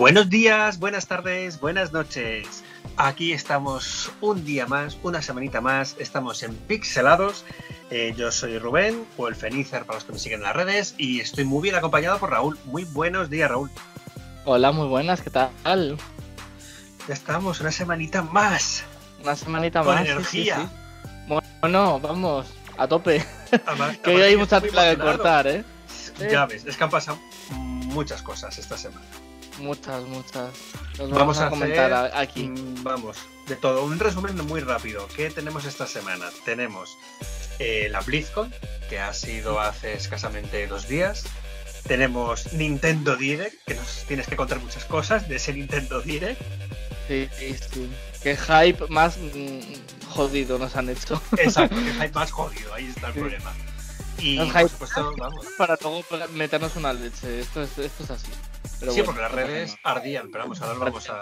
Buenos días, buenas tardes, buenas noches. Aquí estamos un día más, una semanita más. Estamos en Pixelados. Eh, yo soy Rubén, o el Fenicer para los que me siguen en las redes, y estoy muy bien acompañado por Raúl. Muy buenos días, Raúl. Hola, muy buenas, ¿qué tal? Ya estamos, una semanita más. Una semanita Con más. sí, energía. sí, sí. Bueno, vamos, a tope. Además- que hoy hay mucha tela que cortar, ¿eh? Ya ves, es que han pasado muchas cosas esta semana. Muchas, muchas. Los Vamos, a, comentar hacer, aquí. mm, Vamos, de todo. Un resumen muy rápido. ¿Qué tenemos esta semana? Tenemos eh, la BlizzCon, que ha sido hace escasamente dos días. Tenemos Nintendo Direct, que nos tienes que contar muchas cosas de ese Nintendo Direct. Sí, sí, sí. Qué hype más mm, jodido nos han hecho. Exacto, que hype más jodido, ahí está el Sí. problema. Y por supuesto, vamos. Para luego meternos una leche. Esto es, esto es así. Pero sí, bueno, porque las redes ardían, pero vamos, ahora lo vamos a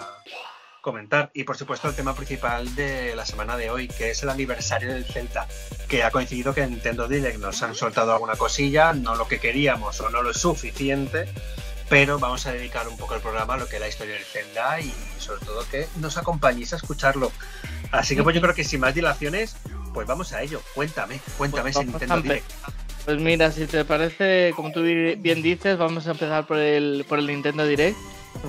comentar. Y por supuesto el tema principal de la semana de hoy, que es el aniversario del Celta, que ha coincidido que en Nintendo Direct nos han soltado alguna cosilla, no lo que queríamos o no lo suficiente, pero vamos a dedicar un poco el programa a lo que es la historia del Zelda y sobre todo que nos acompañéis a escucharlo. Así que pues yo creo que sin más dilaciones, pues vamos a ello. Cuéntame, cuéntame Pues ese vamos Nintendo Direct. Pues mira, si te parece, como tú bi- bien dices, vamos a empezar por el, por el Nintendo Direct.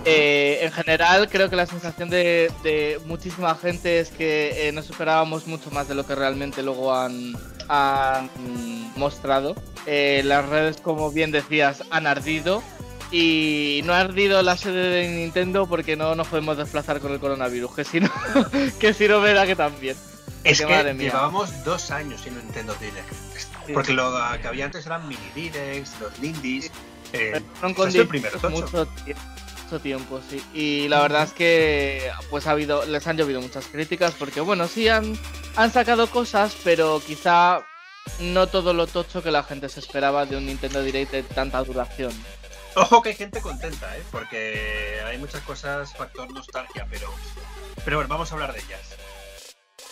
Eh, en general, creo que la sensación de, de muchísima gente es que eh, nos esperábamos mucho más de lo que realmente luego han, han mostrado. Eh, las redes, como bien decías, han ardido. Y no ha ardido la sede de Nintendo porque no nos podemos desplazar con el coronavirus. Que si no, que si no, verá que también. Es que llevábamos dos años sin Nintendo Direct. Porque lo que había antes eran mini directs, los indies. Eh, este es el primero, con mucho, tie- mucho tiempo, sí. Y la verdad es que pues ha habido, les han llovido muchas críticas porque bueno, sí han, han sacado cosas, pero quizá no todo lo tocho que la gente se esperaba de un Nintendo Direct de tanta duración. Ojo que hay gente contenta, ¿eh? Porque hay muchas cosas factor nostalgia, pero. Pero bueno, vamos a hablar de ellas.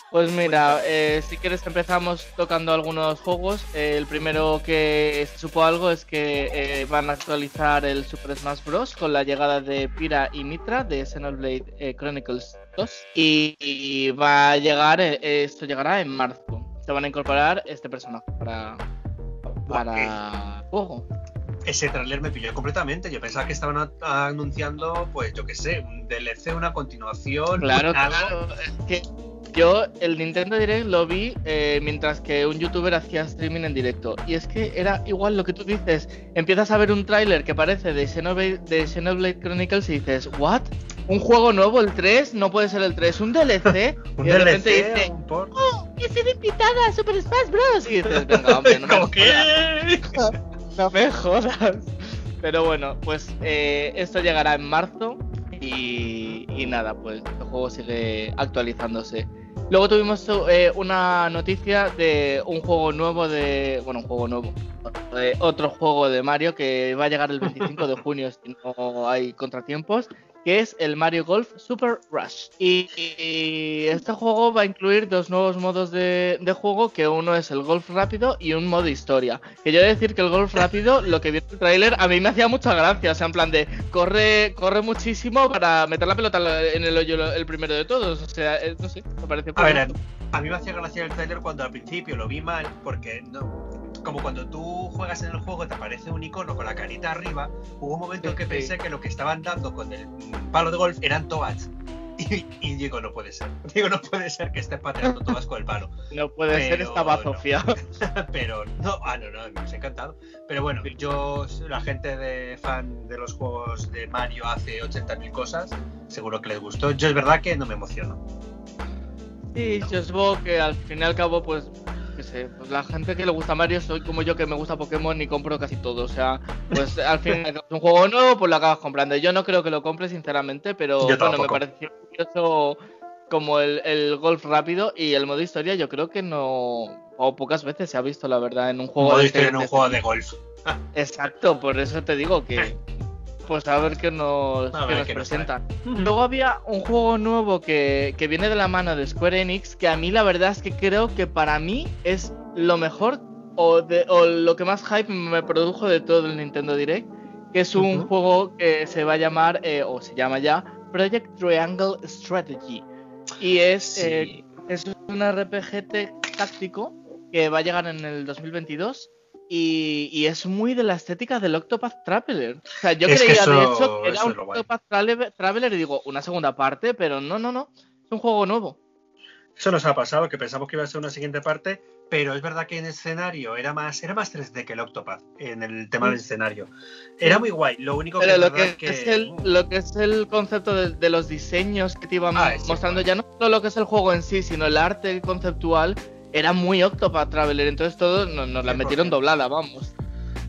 Pues mira, eh, si quieres empezamos tocando algunos juegos. Eh, el primero que supo algo es que eh, van a actualizar el Super Smash Bros. con la llegada de Pira y Mitra de Xenoblade Chronicles 2. Y, y va a llegar, esto llegará en marzo. Se van a incorporar este personaje para, para juego. Ese tráiler me pilló completamente. Yo pensaba que estaban anunciando, pues yo qué sé, un DLC, una continuación. Claro, algo. claro. Es que yo el Nintendo Direct lo vi eh, mientras que un youtuber hacía streaming en directo. Y es que era igual lo que tú dices. Empiezas a ver un tráiler que parece de Xenoblade, de Xenoblade Chronicles y dices, ¿what? ¿Un juego nuevo, el 3? No puede ser el 3. ¿Un DLC? Un y de repente DLC, dice, un. ¡Oh! ¡He sido invitada a Super Smash Bros! Y dices, venga, hombre, no me ¿Cómo jodas". que? No me jodas. Pero bueno, pues eh, esto llegará en marzo y, nada, pues el juego sigue actualizándose. Luego tuvimos eh, una noticia de un juego nuevo de... Bueno, un juego nuevo. de otro juego de Mario que va a llegar el 25 de junio si no hay contratiempos, que es el Mario Golf Super Rush. Y, y este juego va a incluir dos nuevos modos de, de juego, que uno es el golf rápido y un modo historia. Que yo he de decir que el golf rápido, lo que vi en el tráiler, a mí me hacía mucha gracia, o sea, en plan de corre, corre muchísimo para meter la pelota en el hoyo el primero de todos, o sea, eh, no sé, me parece A ver, a mí me hacía gracia el trailer cuando al principio lo vi mal, porque no, como cuando tú juegas en el juego te aparece un icono con la carita arriba, hubo un momento en que pensé que lo que estaban dando con el palo de golf eran toads. Y, y digo, no puede ser. Digo, no puede ser que estés pateando todas con el palo. No puede ser esta bazofia. Pero no, ah, no, no, me ha encantado. Pero bueno, yo, la gente de fan de los juegos de Mario hace 80.000 cosas, seguro que les gustó. Yo es verdad que no me emociono. Sí, yo supongo que al fin y al cabo, pues, qué sé, pues la gente que le gusta Mario soy como yo que me gusta Pokémon y compro casi todo. O sea, pues al fin y al cabo es un juego nuevo, pues lo acabas comprando. Yo no creo que lo compre, sinceramente, pero bueno, me pareció curioso como el, el golf rápido y el modo historia. Yo creo que no, o pocas veces se ha visto, la verdad, en un juego Modo de historia este- en un de juego este de golf. Exacto, por eso te digo que. Pues a ver qué nos, A qué ver nos qué nos presentan. Luego había un juego nuevo que, que viene de la mano de Square Enix, que a mí la verdad es que creo que para mí es lo mejor o, de, o lo que más hype me produjo de todo el Nintendo Direct, que es un juego que se va a llamar, eh, o se llama ya, Project Triangle Strategy. Y es, eh, es un RPG táctico que va a llegar en el 2022 y, es muy de la estética del Octopath Traveler. O sea, yo creía de hecho que era un Octopath Traveler y digo, una segunda parte, pero no, no, no. Es un juego nuevo. Eso nos ha pasado, que pensamos que iba a ser una siguiente parte, pero es verdad que en escenario era más, era más 3D que el Octopath, en el tema del escenario. Era muy guay, lo único que, lo que, es el, lo que es el concepto de, los diseños que te iban ah, mostrando, ya no solo lo que es el juego en sí, sino el arte conceptual, era muy Octopath Traveler, entonces todo nos, la metieron doblada, vamos.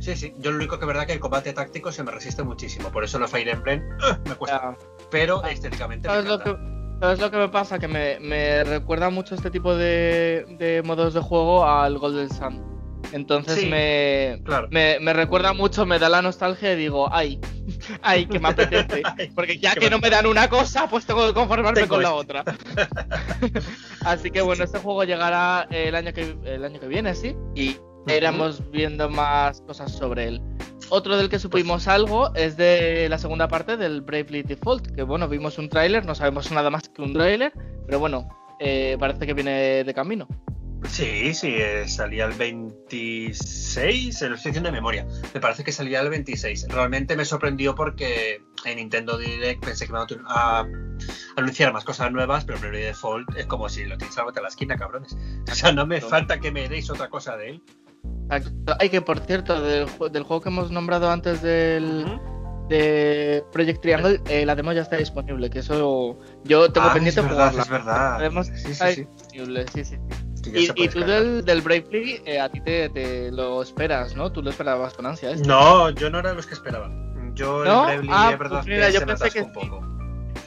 Sí, sí, yo lo único que es verdad que el combate táctico se me resiste muchísimo, por eso los Fire Emblem me cuesta. Pero estéticamente ¿Sabes lo, que, ¿Sabes lo que me pasa? Que me, recuerda mucho este tipo de, modos de juego al Golden Sun. Entonces me, me, recuerda mucho, me da la nostalgia y digo, ay, ay, que me apetece. Porque ya que no me dan una cosa, pues tengo que conformarme con la otra. Así que bueno, este juego llegará el año que, el año que viene, ¿sí? Y iremos viendo más cosas sobre él. Otro del que supimos algo es de la segunda parte del Bravely Default, que bueno, vimos un tráiler, no sabemos nada más que un tráiler, pero bueno, eh, parece que viene de camino. Sí, sí, eh, salía el 26, lo estoy diciendo de memoria. Me parece que salía el 26. Realmente me sorprendió porque en Nintendo Direct pensé que iban a, anunciar más cosas nuevas, pero Bravely Default es como si lo tenéis a la esquina, cabrones. O sea, no me falta que me deis otra cosa de él. Hay que, por cierto, del, juego que hemos nombrado antes del, de Project Triangle, eh, la demo ya está disponible, que eso yo tengo ah, pendiente es verdad, Es verdad. La sí, sí, está disponible, sí, sí. Y, tú del, del, Bravely, eh, a ti te, lo esperas, ¿no? Tú lo esperabas con ansia. No, yo no era los que esperaba. Yo el Bravely, ah, es verdad pues mira, yo pensé que un poco.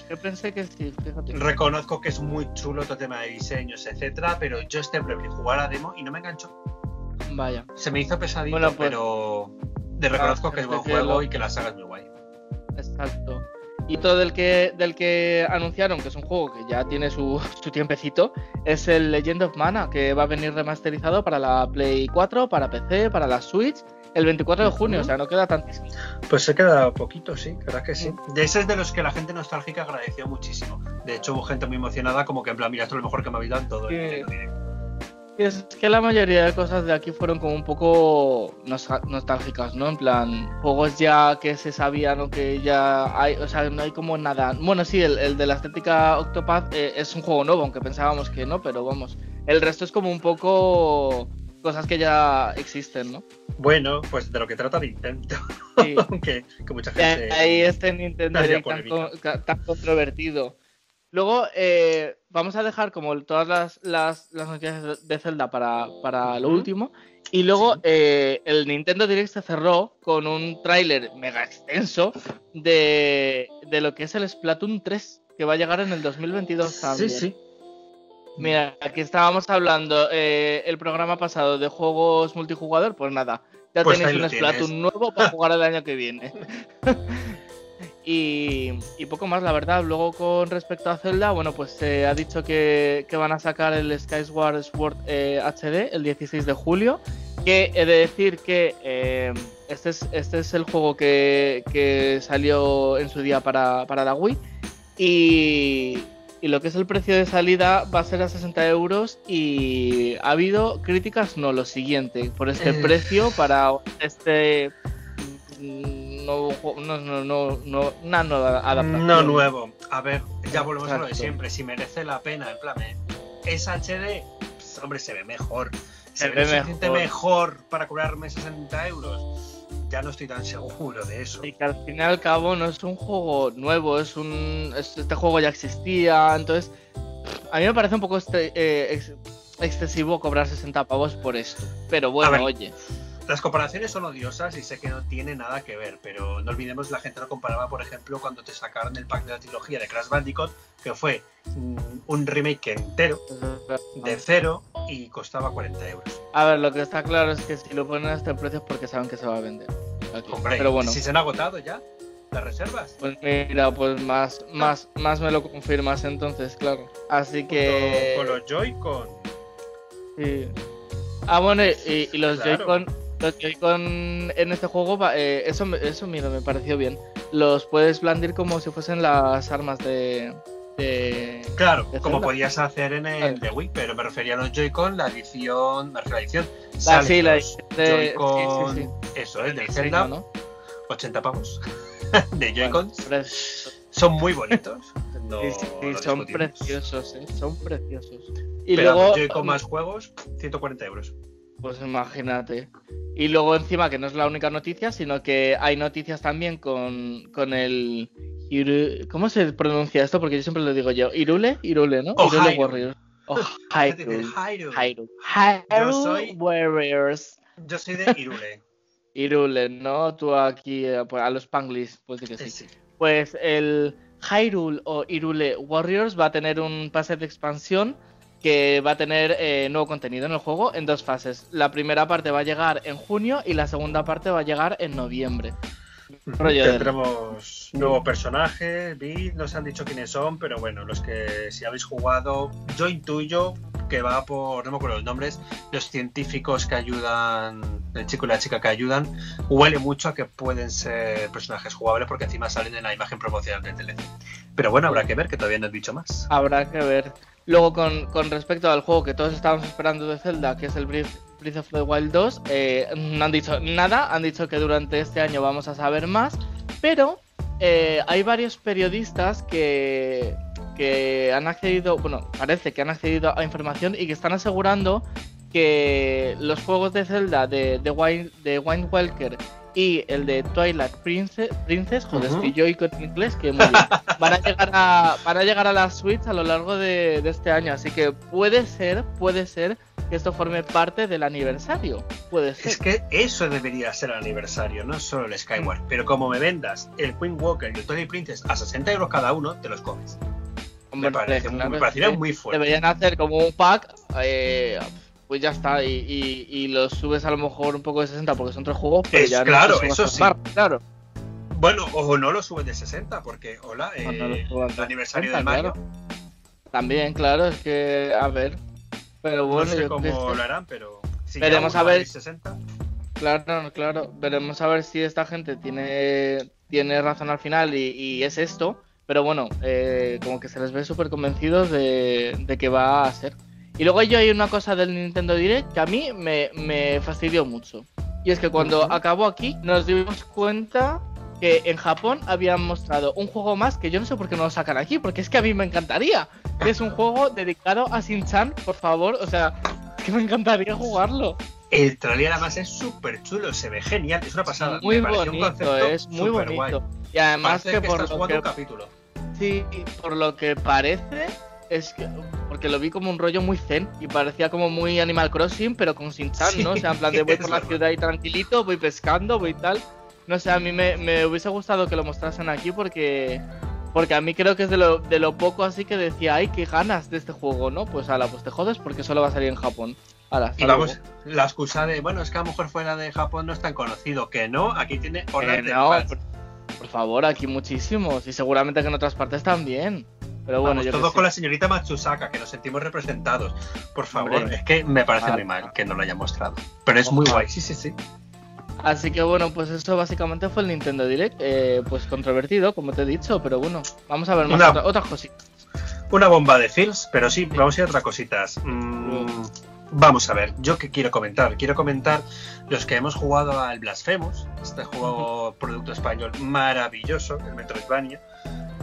Yo pensé que sí, fíjate. Reconozco que es muy chulo todo tema de diseños, etcétera, pero yo este Bravely jugar a demo y no me engancho. Vaya. Se me hizo pesadito, pues, pero de reconozco que es buen juego y que la saga es muy guay. Exacto. Y todo del que, del que anunciaron, que es un juego que ya tiene su, su, tiempecito, es el Legend of Mana, que va a venir remasterizado para la Play 4, para PC, para la Switch, el 24 de junio, o sea, no queda tantísimo. Pues se queda poquito, sí, verdad que sí. De ese es de los que la gente nostálgica agradeció muchísimo. De hecho, hubo gente muy emocionada, como que en plan, mira, esto es lo mejor que me ha habido en todo el es que la mayoría de cosas de aquí fueron como un poco nostálgicas, ¿no? En plan, juegos ya que se sabían o que ya hay, o sea, no hay como nada. Bueno, sí, el, de la estética Octopath eh, es un juego nuevo, aunque pensábamos que no, pero vamos. El resto es como un poco cosas que ya existen, ¿no? Bueno, pues de lo que trata Nintendo. Sí. que, mucha gente. Ahí este Nintendo tan, tan controvertido. Luego eh, vamos a dejar como todas las, las, noticias de Zelda para, para lo último. Y luego eh, el Nintendo Direct se cerró con un tráiler mega extenso de, de, lo que es el Splatoon 3, que va a llegar en el 2022 también. Sí, sí. Mira, aquí estábamos hablando eh, el programa pasado de juegos multijugador, pues nada, ya pues tenéis un Splatoon nuevo para jugar el año que viene. Y, poco más, la verdad. Luego, con respecto a Zelda, bueno, pues se ha dicho que, van a sacar el Skyward Sword HD eh, el 16 de julio. Que he de decir que eh, este, es, este es el juego que, salió en su día para, la Wii. Y, y, lo que es el precio de salida va a ser a 60 euros. Y ha habido críticas, no, lo siguiente, por este eh. precio para este no, no, no, no, una nueva adaptación. No nuevo. A ver, ya volvemos a lo de siempre. Si merece la pena, en plan, es HD, pues, hombre, se ve mejor. Se, ve, mejor. mejor para cobrarme 60 euros. Ya no estoy tan seguro de eso. Y que al fin y al cabo no es un juego nuevo, es un. Este juego ya existía, entonces. A mí me parece un poco este, eh, excesivo cobrar 60 pavos por esto. Pero bueno, oye. Las comparaciones son odiosas y sé que no tiene nada que ver, pero no olvidemos, la gente lo comparaba, por ejemplo, cuando te sacaron el pack de la trilogía de Crash Bandicoot, que fue mm, un remake entero, de cero, y costaba 40 euros. A ver, lo que está claro es que si lo ponen a este precio es porque saben que se va a vender. Hombre, pero bueno. si se han agotado ya las reservas. Pues mira, pues más, más, más me lo confirmas entonces, claro. Así que... Con los Joy-Con. Sí. Ah, bueno, y, los Joy-Con Los Joy-Con en este juego, eh, eso, eso mira, me pareció bien. Los puedes blandir como si fuesen las armas de. de- Claro, de como podías hacer en el de Wii, pero me refería a los Joy-Con, la edición, me refiero a la edición. Ah, sí, la edición de- Joy-Con, sí, eso es, del Sí, Zelda, ¿no? 80 pavos de Joy-Con. Bueno, pero es- Son muy bonitos. No, sí, sí, sí, son preciosos, ¿eh? Son preciosos. Y Pero luego. Joy-Con más juegos, 140 euros. Pues imagínate. Y luego encima que no es la única noticia, sino que hay noticias también con, con el... ¿Cómo se pronuncia esto? Porque yo siempre lo digo yo. Irule, Irule, ¿no? O Irule. Warriors. O ¿Qué te dice? Hyrule. Hyrule. Hyrule. Hyrule soy- Warriors. Yo soy de Irule. Irule, ¿no? Tú aquí eh, pues, a los Panglis, pues di que sí. Sí. Pues el Hyrule o Irule Warriors va a tener un pase de expansión que va a tener eh, nuevo contenido en el juego en dos fases. La primera parte va a llegar en junio y la segunda parte va a llegar en noviembre. Rollo de- Tendremos nuevo personaje, vi, nos han dicho quiénes son, pero bueno, los que si habéis jugado, yo intuyo que va por, no me acuerdo los nombres, los científicos que ayudan, el chico y la chica que ayudan, huele mucho a que pueden ser personajes jugables porque encima salen en la imagen promocional del DLC. Pero bueno, habrá que ver, que todavía no he dicho más. Habrá que ver. Luego, con, con respecto al juego que todos estábamos esperando de Zelda, que es el Breath, of the Wild 2, eh, no han dicho nada, han dicho que durante este año vamos a saber más, pero eh, hay varios periodistas que, que han accedido, bueno, parece que han accedido a información y que están asegurando que los juegos de Zelda de, de, de Wind Walker y el de Twilight Princess, Princess joder, Ujú. estoy yo y con inglés, que muy bien, van a llegar a, van a llegar a la Switch a lo largo de, de este año, así que puede ser, puede ser que esto forme parte del aniversario, puede ser. Es que eso debería ser el aniversario, no solo el Skyward. Pero como me vendas el Queen Walker y el Tony Princess a 60 euros cada uno, te los comes. Hombre, me, parece, claro, me parecería que muy fuerte. Deberían hacer como un pack, eh, pues ya está, y, y, y los subes a lo mejor un poco de 60 porque son tres juegos, pero Es ya claro, no eso sí. claro. Bueno, o no lo subes de 60, porque, hola, no eh, de el aniversario 60, de mayo. claro. También, claro, es que, a ver. Pero bueno, no sé yo cómo lo harán, pero. Si Veremos a ver. vale 60, Claro, claro. Veremos a ver si esta gente tiene, tiene razón al final y, y es esto. Pero bueno, eh, como que se les ve súper convencidos de, de que va a ser. Y luego yo hay una cosa del Nintendo Direct que a mí me, me fastidió mucho. Y es que cuando acabó aquí nos dimos cuenta que en Japón habían mostrado un juego más que yo no sé por qué no lo sacan aquí, porque es que a mí me encantaría. Es un juego dedicado a Shin-Chan, por favor. O sea, es que me encantaría jugarlo. El trailer además es súper chulo, se ve genial, es una pasada. Muy me bonito, es muy bonito. Y además que, que, por estás lo jugando que un capítulo. sí, por lo que parece es que porque lo vi como un rollo muy zen y parecía como muy Animal Crossing, pero con Shin-Chan, Sí, ¿no? O sea, en plan de voy por la ciudad y tranquilito, voy pescando, voy tal. No sé, a mí me, me hubiese gustado que lo mostrasen aquí porque porque a mí creo que es de lo, de lo poco así que decía, ay, qué ganas de este juego, ¿no? Pues ala, pues te jodes porque solo va a salir en Japón. Ala, Y vamos, luego. la excusa de, bueno, es que a lo mejor fuera de Japón no es tan conocido, que no, aquí tiene Eh, no, por, por favor, aquí muchísimos. Y seguramente que en otras partes también. Pero bueno, Vamos, yo qué todo sé. con la señorita Matsusaka, que nos sentimos representados. Por favor, Hombre. es que me parece Ah, muy mal que no lo haya mostrado. Pero es muy guay, sí, sí, sí. Así que bueno, pues eso básicamente fue el Nintendo Direct. eh, pues controvertido, como te he dicho, pero bueno, vamos a ver más otra- otras cositas. Una bomba de feels, pero sí, vamos a ir a otras cositas. Mm, vamos a ver, yo qué quiero comentar. Quiero comentar los que hemos jugado al Blasphemous, este juego producto español maravilloso, el Metroidvania.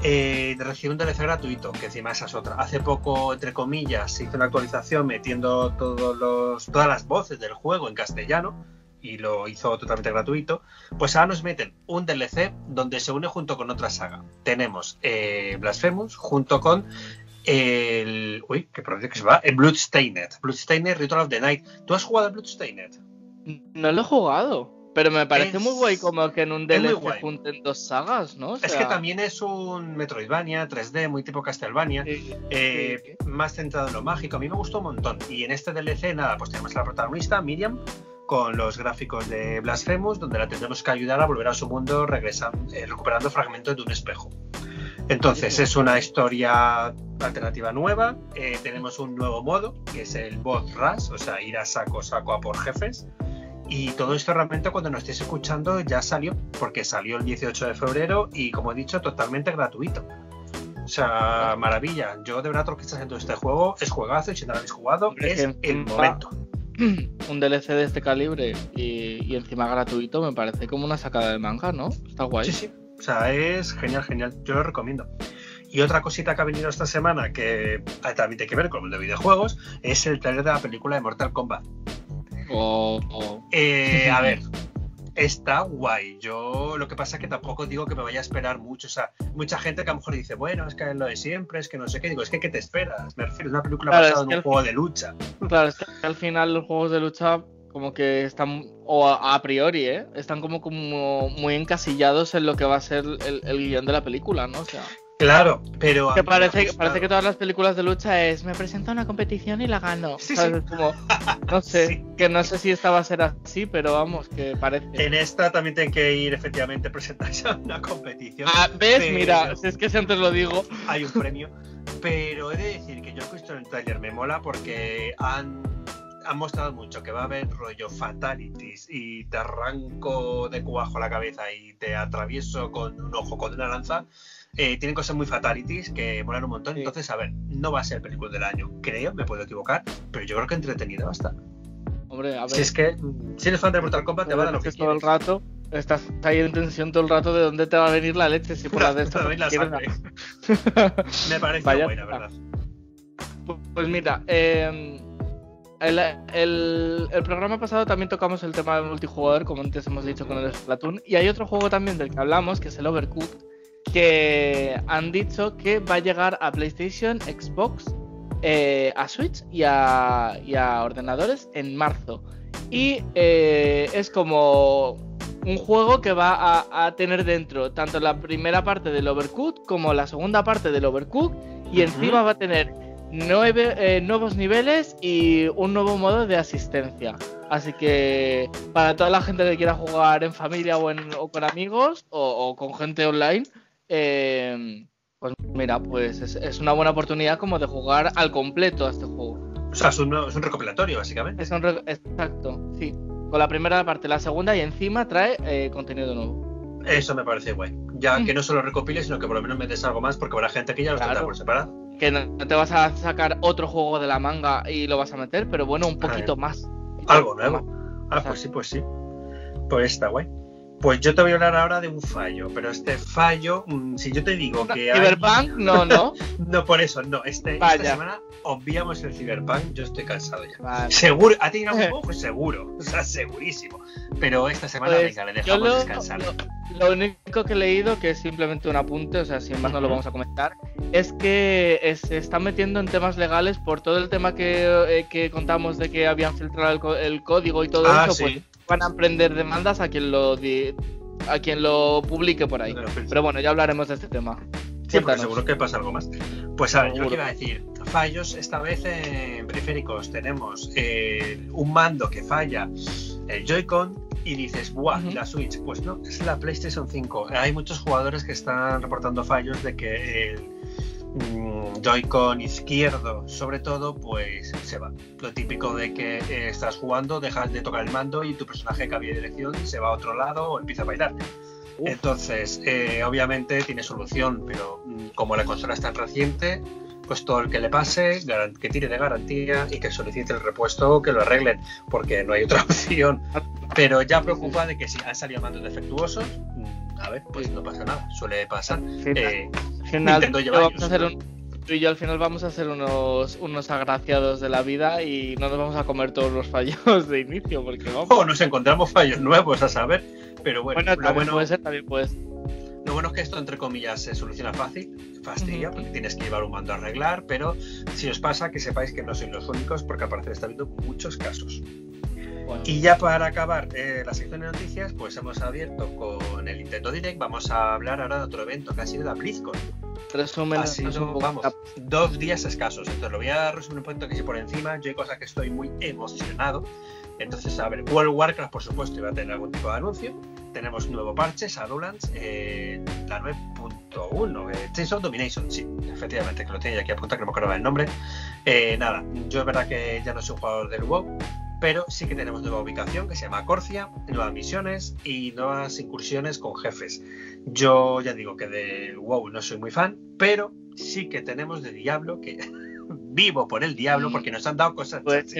Eh, recibió un DLC gratuito, que encima esa es otra. Hace poco, entre comillas, se hizo una actualización metiendo todas las voces del juego en castellano y lo hizo totalmente gratuito. Pues ahora nos meten un DLC donde se une junto con otra saga. Tenemos eh, Blasphemous junto con el. Uy, qué pronuncia que se va. El Bloodstained. Bloodstained Ritual of the Night. ¿Tú has jugado al Bloodstained? No lo he jugado, pero me parece Es- muy guay como que en un DLC junten dos sagas, ¿no? O Es que también es un Metroidvania 3D, muy tipo Castlevania. sí, eh, más centrado en lo mágico. A mí me gustó un montón. Y en este DLC, nada, pues tenemos a la protagonista, Miriam, con los gráficos de Blasphemous, donde la tendremos que ayudar a volver a su mundo regresando, eh, recuperando fragmentos de un espejo. Entonces, es una historia alternativa nueva. eh, tenemos un nuevo modo, que es el Boss Rush, o sea, ir a saco saco a por jefes. Y todo esto realmente cuando nos estéis escuchando ya salió, porque salió el 18 de febrero y como he dicho, totalmente gratuito. O sea, maravilla. Yo de verdad lo que está haciendo este juego es juegazo y si no lo habéis jugado es el momento. Un DLC de este calibre y, y, encima gratuito me parece como una sacada de manga, ¿no? Está guay. Sí, sí. O sea, es genial, genial. Yo lo recomiendo. Y otra cosita que ha venido esta semana que también tiene que ver con el de videojuegos es el trailer de la película de Mortal Kombat. Oh, oh. Eh, a ver, está guay. Yo lo que pasa es que tampoco digo que me vaya a esperar mucho. O sea, mucha gente que a lo mejor dice, bueno, es que es lo de siempre, es que no sé qué. Digo, es que ¿qué te esperas? Me refiero a una película Claro, basada es en un juego de lucha. Claro, es que al final los juegos de lucha como que están, o a, a priori, ¿eh? Están como, como muy encasillados en lo que va a ser el, el guion de la película, ¿no? O sea, Claro, pero. que parece, que todas las películas de lucha es me presento a una competición y la gano. Sí, ¿sabes? sí. Como, no sé, Sí. que no sé si esta va a ser así, pero vamos, que parece. En esta también tienen que ir efectivamente presentarse a una competición. Ah, ¿ves? pero Mira, si es que si antes lo digo. Hay un premio. Pero he de decir que yo he visto en el trailer me mola porque han, han mostrado mucho que va a haber rollo fatalities y te arranco de cuajo la cabeza y te atravieso con un ojo con una lanza. Eh, tienen cosas muy fatalities que molan un montón. Sí. Entonces, a ver, no va a ser película del año, creo, me puedo equivocar, pero yo creo que entretenida va a estar. Hombre, a ver. Si es que, si eres fan de Mortal Kombat, te va a dar lo que todo el rato, estás ahí en tensión todo el rato de dónde te va a venir la leche si por la de Te va a venir la. Me parece Vaya buena. ¿verdad? Pues mira, eh, el, el- el programa pasado también tocamos el tema del multijugador, como antes hemos dicho con el Splatoon, y hay otro juego también del que hablamos, que es el Overcooked, que han dicho que va a llegar a PlayStation, Xbox, eh, a Switch y a, y a ordenadores en marzo. Y eh, es como un juego que va a, a tener dentro tanto la primera parte del Overcooked como la segunda parte del Overcooked y encima va a tener nueve, eh, nuevos niveles y un nuevo modo de asistencia. Así que para toda la gente que quiera jugar en familia o, en- o con amigos o, o con gente online, eh, pues mira, pues es, es una buena oportunidad como de jugar al completo a este juego. O sea, es un, es un recopilatorio, básicamente. Es un re- exacto, sí. Con la primera parte, la segunda y encima trae eh, contenido nuevo. Eso me parece guay. Ya Mm. que no solo recopile, sino que por lo menos me des algo más, porque habrá gente que ya lo Claro. por separado. Que no, no te vas a sacar otro juego de la manga y lo vas a meter, pero bueno, un poquito más. Algo nuevo. Ah, pues sí, pues sí. Pues está guay. Pues yo te voy a hablar ahora de un fallo, pero este fallo, mm, si yo te digo que hay... Cyberpunk, no, no. No, por eso, no. Este, esta semana obviamos el Cyberpunk, yo estoy cansado ya. Vale. Seguro, ¿a ti algún juego? Pues seguro, o sea, segurísimo. Pero esta semana, Pues, venga, le dejamos lo, descansar. lo- lo único que he leído, que es simplemente un apunte, o sea, sin más no lo vamos a comentar, es que se está metiendo en temas legales por todo el tema que, eh, que contamos de que habían filtrado el, el código y todo Ah, eso, sí. pues van a emprender demandas a quien lo di- a quien lo publique por ahí. Pero bueno, ya hablaremos de este tema. Sí, porque seguro que pasa algo más. Pues a ver, yo lo que iba a decir, fallos esta vez en periféricos. Tenemos eh, un mando que falla, el Joy-Con, y dices, ¡buah! ¿y Ujú. la Switch? Pues no, es la PlayStation 5. Hay muchos jugadores que están reportando fallos de que el Joy-Con izquierdo, sobre todo, pues se va. Lo típico de que eh, estás jugando, dejas de tocar el mando y tu personaje cambia de dirección, se va a otro lado o empieza a bailar. Entonces, eh, obviamente tiene solución, pero mm, como la consola es tan reciente, pues todo el que le pase, que tire de garantía y que solicite el repuesto, que lo arreglen, porque no hay otra opción. Pero ya preocupa de que si han salido mandos defectuosos, mm, a ver, pues no pasa nada, suele pasar. Eh, final, Nintendo tú, lleva vamos años. a hacer un- tú y yo al final vamos a ser unos, unos agraciados de la vida y no nos vamos a comer todos los fallos de inicio, porque vamos. o nos encontramos fallos nuevos a saber, pero bueno, Bueno, también bueno puede ser, también puede ser. Lo bueno es que esto, entre comillas, se soluciona fácil, fastidia, porque tienes que llevar un mando a arreglar, pero si os pasa, que sepáis que no sois los únicos, porque al parecer está habiendo muchos casos. Bueno, Y ya para acabar eh, la sección de noticias, pues hemos abierto con el Nintendo Direct. Vamos a hablar ahora de otro evento que ha sido la BlizzCon. resumen, Ha sido, vamos, dos días escasos. Entonces lo voy a resumir un poquito que sí por encima. Yo hay cosas que estoy muy emocionado. Entonces, a ver, World Warcraft, por supuesto, iba a tener algún tipo de anuncio. Tenemos un nuevo parche, Shadowlands, eh, la 9.1, eh, Chains of Domination, sí, efectivamente, que lo tenía aquí apuntado, que no me acordaba el nombre. Eh, nada, yo es verdad que ya no soy un jugador del WoW, pero sí que tenemos nueva ubicación que se llama Corcia, nuevas misiones y nuevas incursiones con jefes. Yo ya digo que de WoW no soy muy fan, pero sí que tenemos de Diablo, que vivo por el Diablo porque nos han dado cosas. Pues,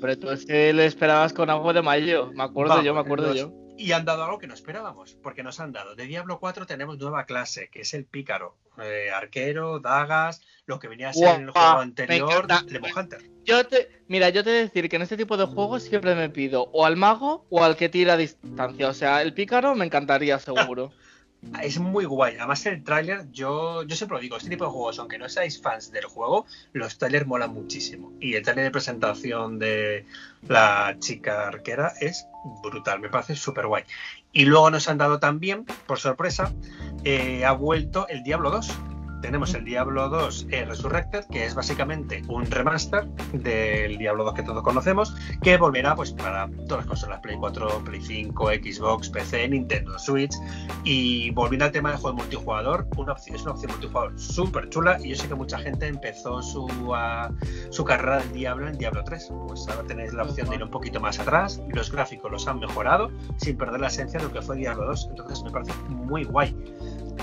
pero tú es que le esperabas con agua de mayo, me acuerdo yo, me acuerdo yo. Y han dado algo que no esperábamos, porque nos han dado. De Diablo 4 tenemos nueva clase, que es el pícaro. Eh, arquero, dagas, lo que venía a ser en el juego anterior, Lemo Hunter. Yo te, mira, yo te voy a decir que en este tipo de juegos siempre me pido o al mago o al que tira a distancia. O sea, el pícaro me encantaría seguro. Es muy guay. Además, el tráiler, yo, yo siempre lo digo, este tipo de juegos, aunque no seáis fans del juego, los trailers molan muchísimo. Y el trailer de presentación de la chica arquera es brutal, me parece súper guay. Y luego nos han dado también, por sorpresa, eh, ha vuelto el Diablo 2 tenemos el Diablo 2 eh, Resurrected, que es básicamente un remaster del Diablo 2 que todos conocemos, que volverá pues para todas las consolas, Play 4, Play 5, Xbox, PC, Nintendo Switch. Y volviendo al tema del juego multijugador, una es una opción multijugador súper chula y yo sé que mucha gente empezó su, su carrera del Diablo en Diablo 3. Pues ahora tenéis la opción de ir un poquito más atrás, los gráficos los han mejorado sin perder la esencia de lo que fue Diablo 2, entonces me parece muy guay.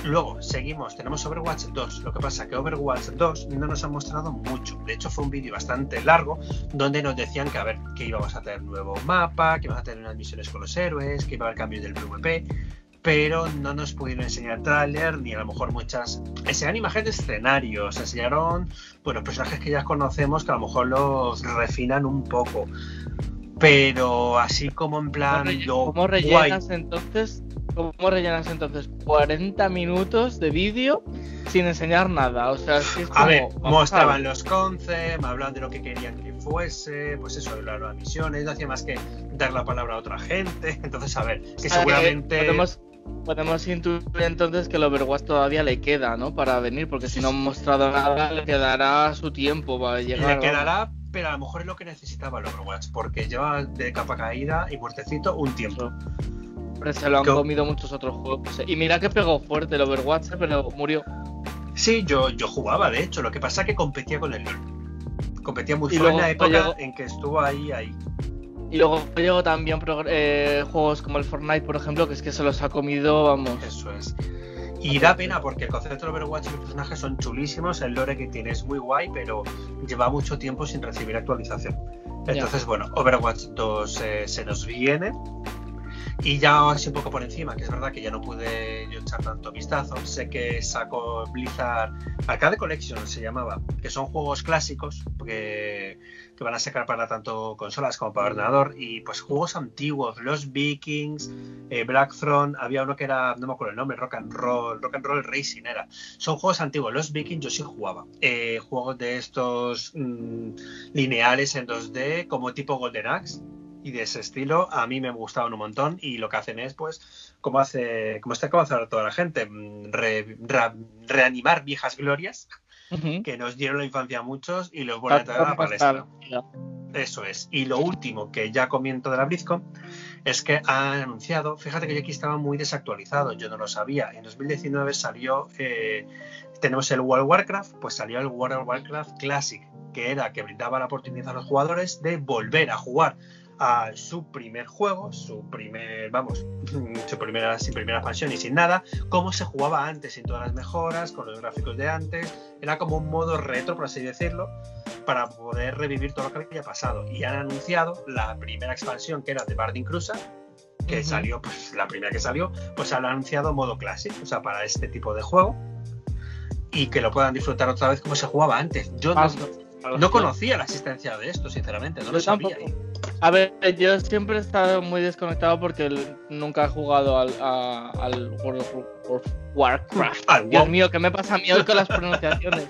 Luego, seguimos, tenemos Overwatch 2. Lo que pasa que Overwatch 2 no nos ha mostrado mucho. De hecho, fue un vídeo bastante largo donde nos decían que, a ver, que íbamos a tener nuevo mapa, que íbamos a tener unas misiones con los héroes, que iba a haber cambios del PvP, pero no nos pudieron enseñar tráiler ni a lo mejor muchas... Enseñaron imágenes de escenarios, enseñaron, bueno, personajes que ya conocemos que a lo mejor los refinan un poco. Pero así como en plan... ¿Cómo rellenas entonces ¿Cómo rellenas entonces 40 minutos de vídeo sin enseñar nada? O sea, es A ver, mostraban los concepts, hablaban de lo que querían que fuese, pues eso, las misiones, no hacía más que dar la palabra a otra gente. Entonces, a ver, que seguramente. podemos, podemos intuir entonces que el Overwatch todavía le queda, ¿no? Para venir, porque si no han mostrado nada, le quedará su tiempo para llegar. Le quedará, pero a lo mejor es lo que necesitaba el Overwatch, porque lleva de capa caída y muertecito un tiempo se lo han comido muchos otros juegos. Y mira que pegó fuerte el Overwatch, ¿eh? pero murió. Sí, yo, yo jugaba, de hecho. Lo que pasa es que competía con el LoL. Competía muy fuerte en la época en que estuvo ahí, ahí. Y luego llegó también eh, juegos como el Fortnite, por ejemplo, que es que se los ha comido, vamos. Eso es. Y da pena porque el concepto de Overwatch y los personajes son chulísimos, el lore que tiene es muy guay, pero lleva mucho tiempo sin recibir actualización. Entonces, bueno, Overwatch 2 eh, se nos viene. Y ya así un poco por encima, que es verdad que ya no pude echar tanto vistazo. Sé que sacó Blizzard Arcade Collection, se llamaba, que son juegos clásicos que, que van a sacar para tanto consolas como para ordenador. Y pues juegos antiguos, Los Vikings, eh, Black Throne, había uno que era, no me acuerdo el nombre, Rock and Roll, Rock and Roll Racing era. Son juegos antiguos, Los Vikings yo sí jugaba. Eh, juegos de estos mm, lineales en 2D, como tipo Golden Axe y de ese estilo a mí me gustaban un montón y lo que hacen es pues como hace como está hace toda la gente mm, reanimar viejas glorias que nos dieron la infancia a muchos y los vuelven a traer a la palestra. eso es. Y lo último que ya comiento de la BlizzCon es que han anunciado fíjate que yo aquí estaba muy desactualizado yo no lo sabía. En 2019 salió eh, tenemos el World of Warcraft pues salió el World of Warcraft Classic que era que brindaba la oportunidad a los jugadores de volver a jugar a su primer juego, su primer, vamos, su primera, sin primera expansión y sin nada, cómo se jugaba antes, sin todas las mejoras, con los gráficos de antes. Era como un modo retro, por así decirlo, para poder revivir todo lo que había pasado. Y han anunciado la primera expansión, que era de Barding Cruiser, que salió, pues la primera que salió, pues han anunciado modo clásico, o sea, para este tipo de juego. Y que lo puedan disfrutar otra vez como se jugaba antes. Yo no, no conocía la existencia de esto, sinceramente, no lo sabía. A ver, yo siempre he estado muy desconectado porque nunca he jugado al, World of Warcraft. Dios mío, ¿qué me pasa a mí hoy con las pronunciaciones?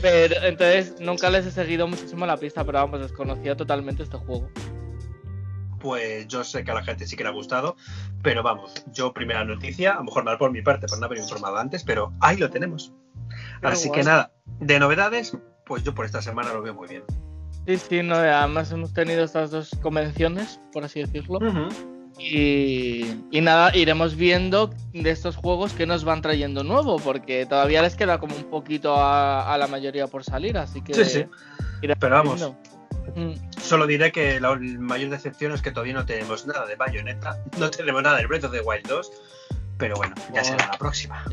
Pero entonces nunca les he seguido muchísimo la pista, pero vamos, desconocía totalmente este juego. Pues yo sé que a la gente sí que le ha gustado, pero vamos, yo primera noticia, a lo mejor mal por mi parte por no haber informado antes, pero ahí lo tenemos. Así que nada, de novedades, pues yo por esta semana lo veo muy bien. Sí, sí, no, además hemos tenido estas dos convenciones, por así decirlo. y, nada, iremos viendo de estos juegos que nos van trayendo nuevo, porque todavía les queda como un poquito a, la mayoría por salir, así que... Sí, sí. Pero vamos, Mm. Solo diré que la mayor decepción es que todavía no tenemos nada de Bayonetta, no tenemos nada del Breath of the Wild 2, pero bueno, ya será la próxima.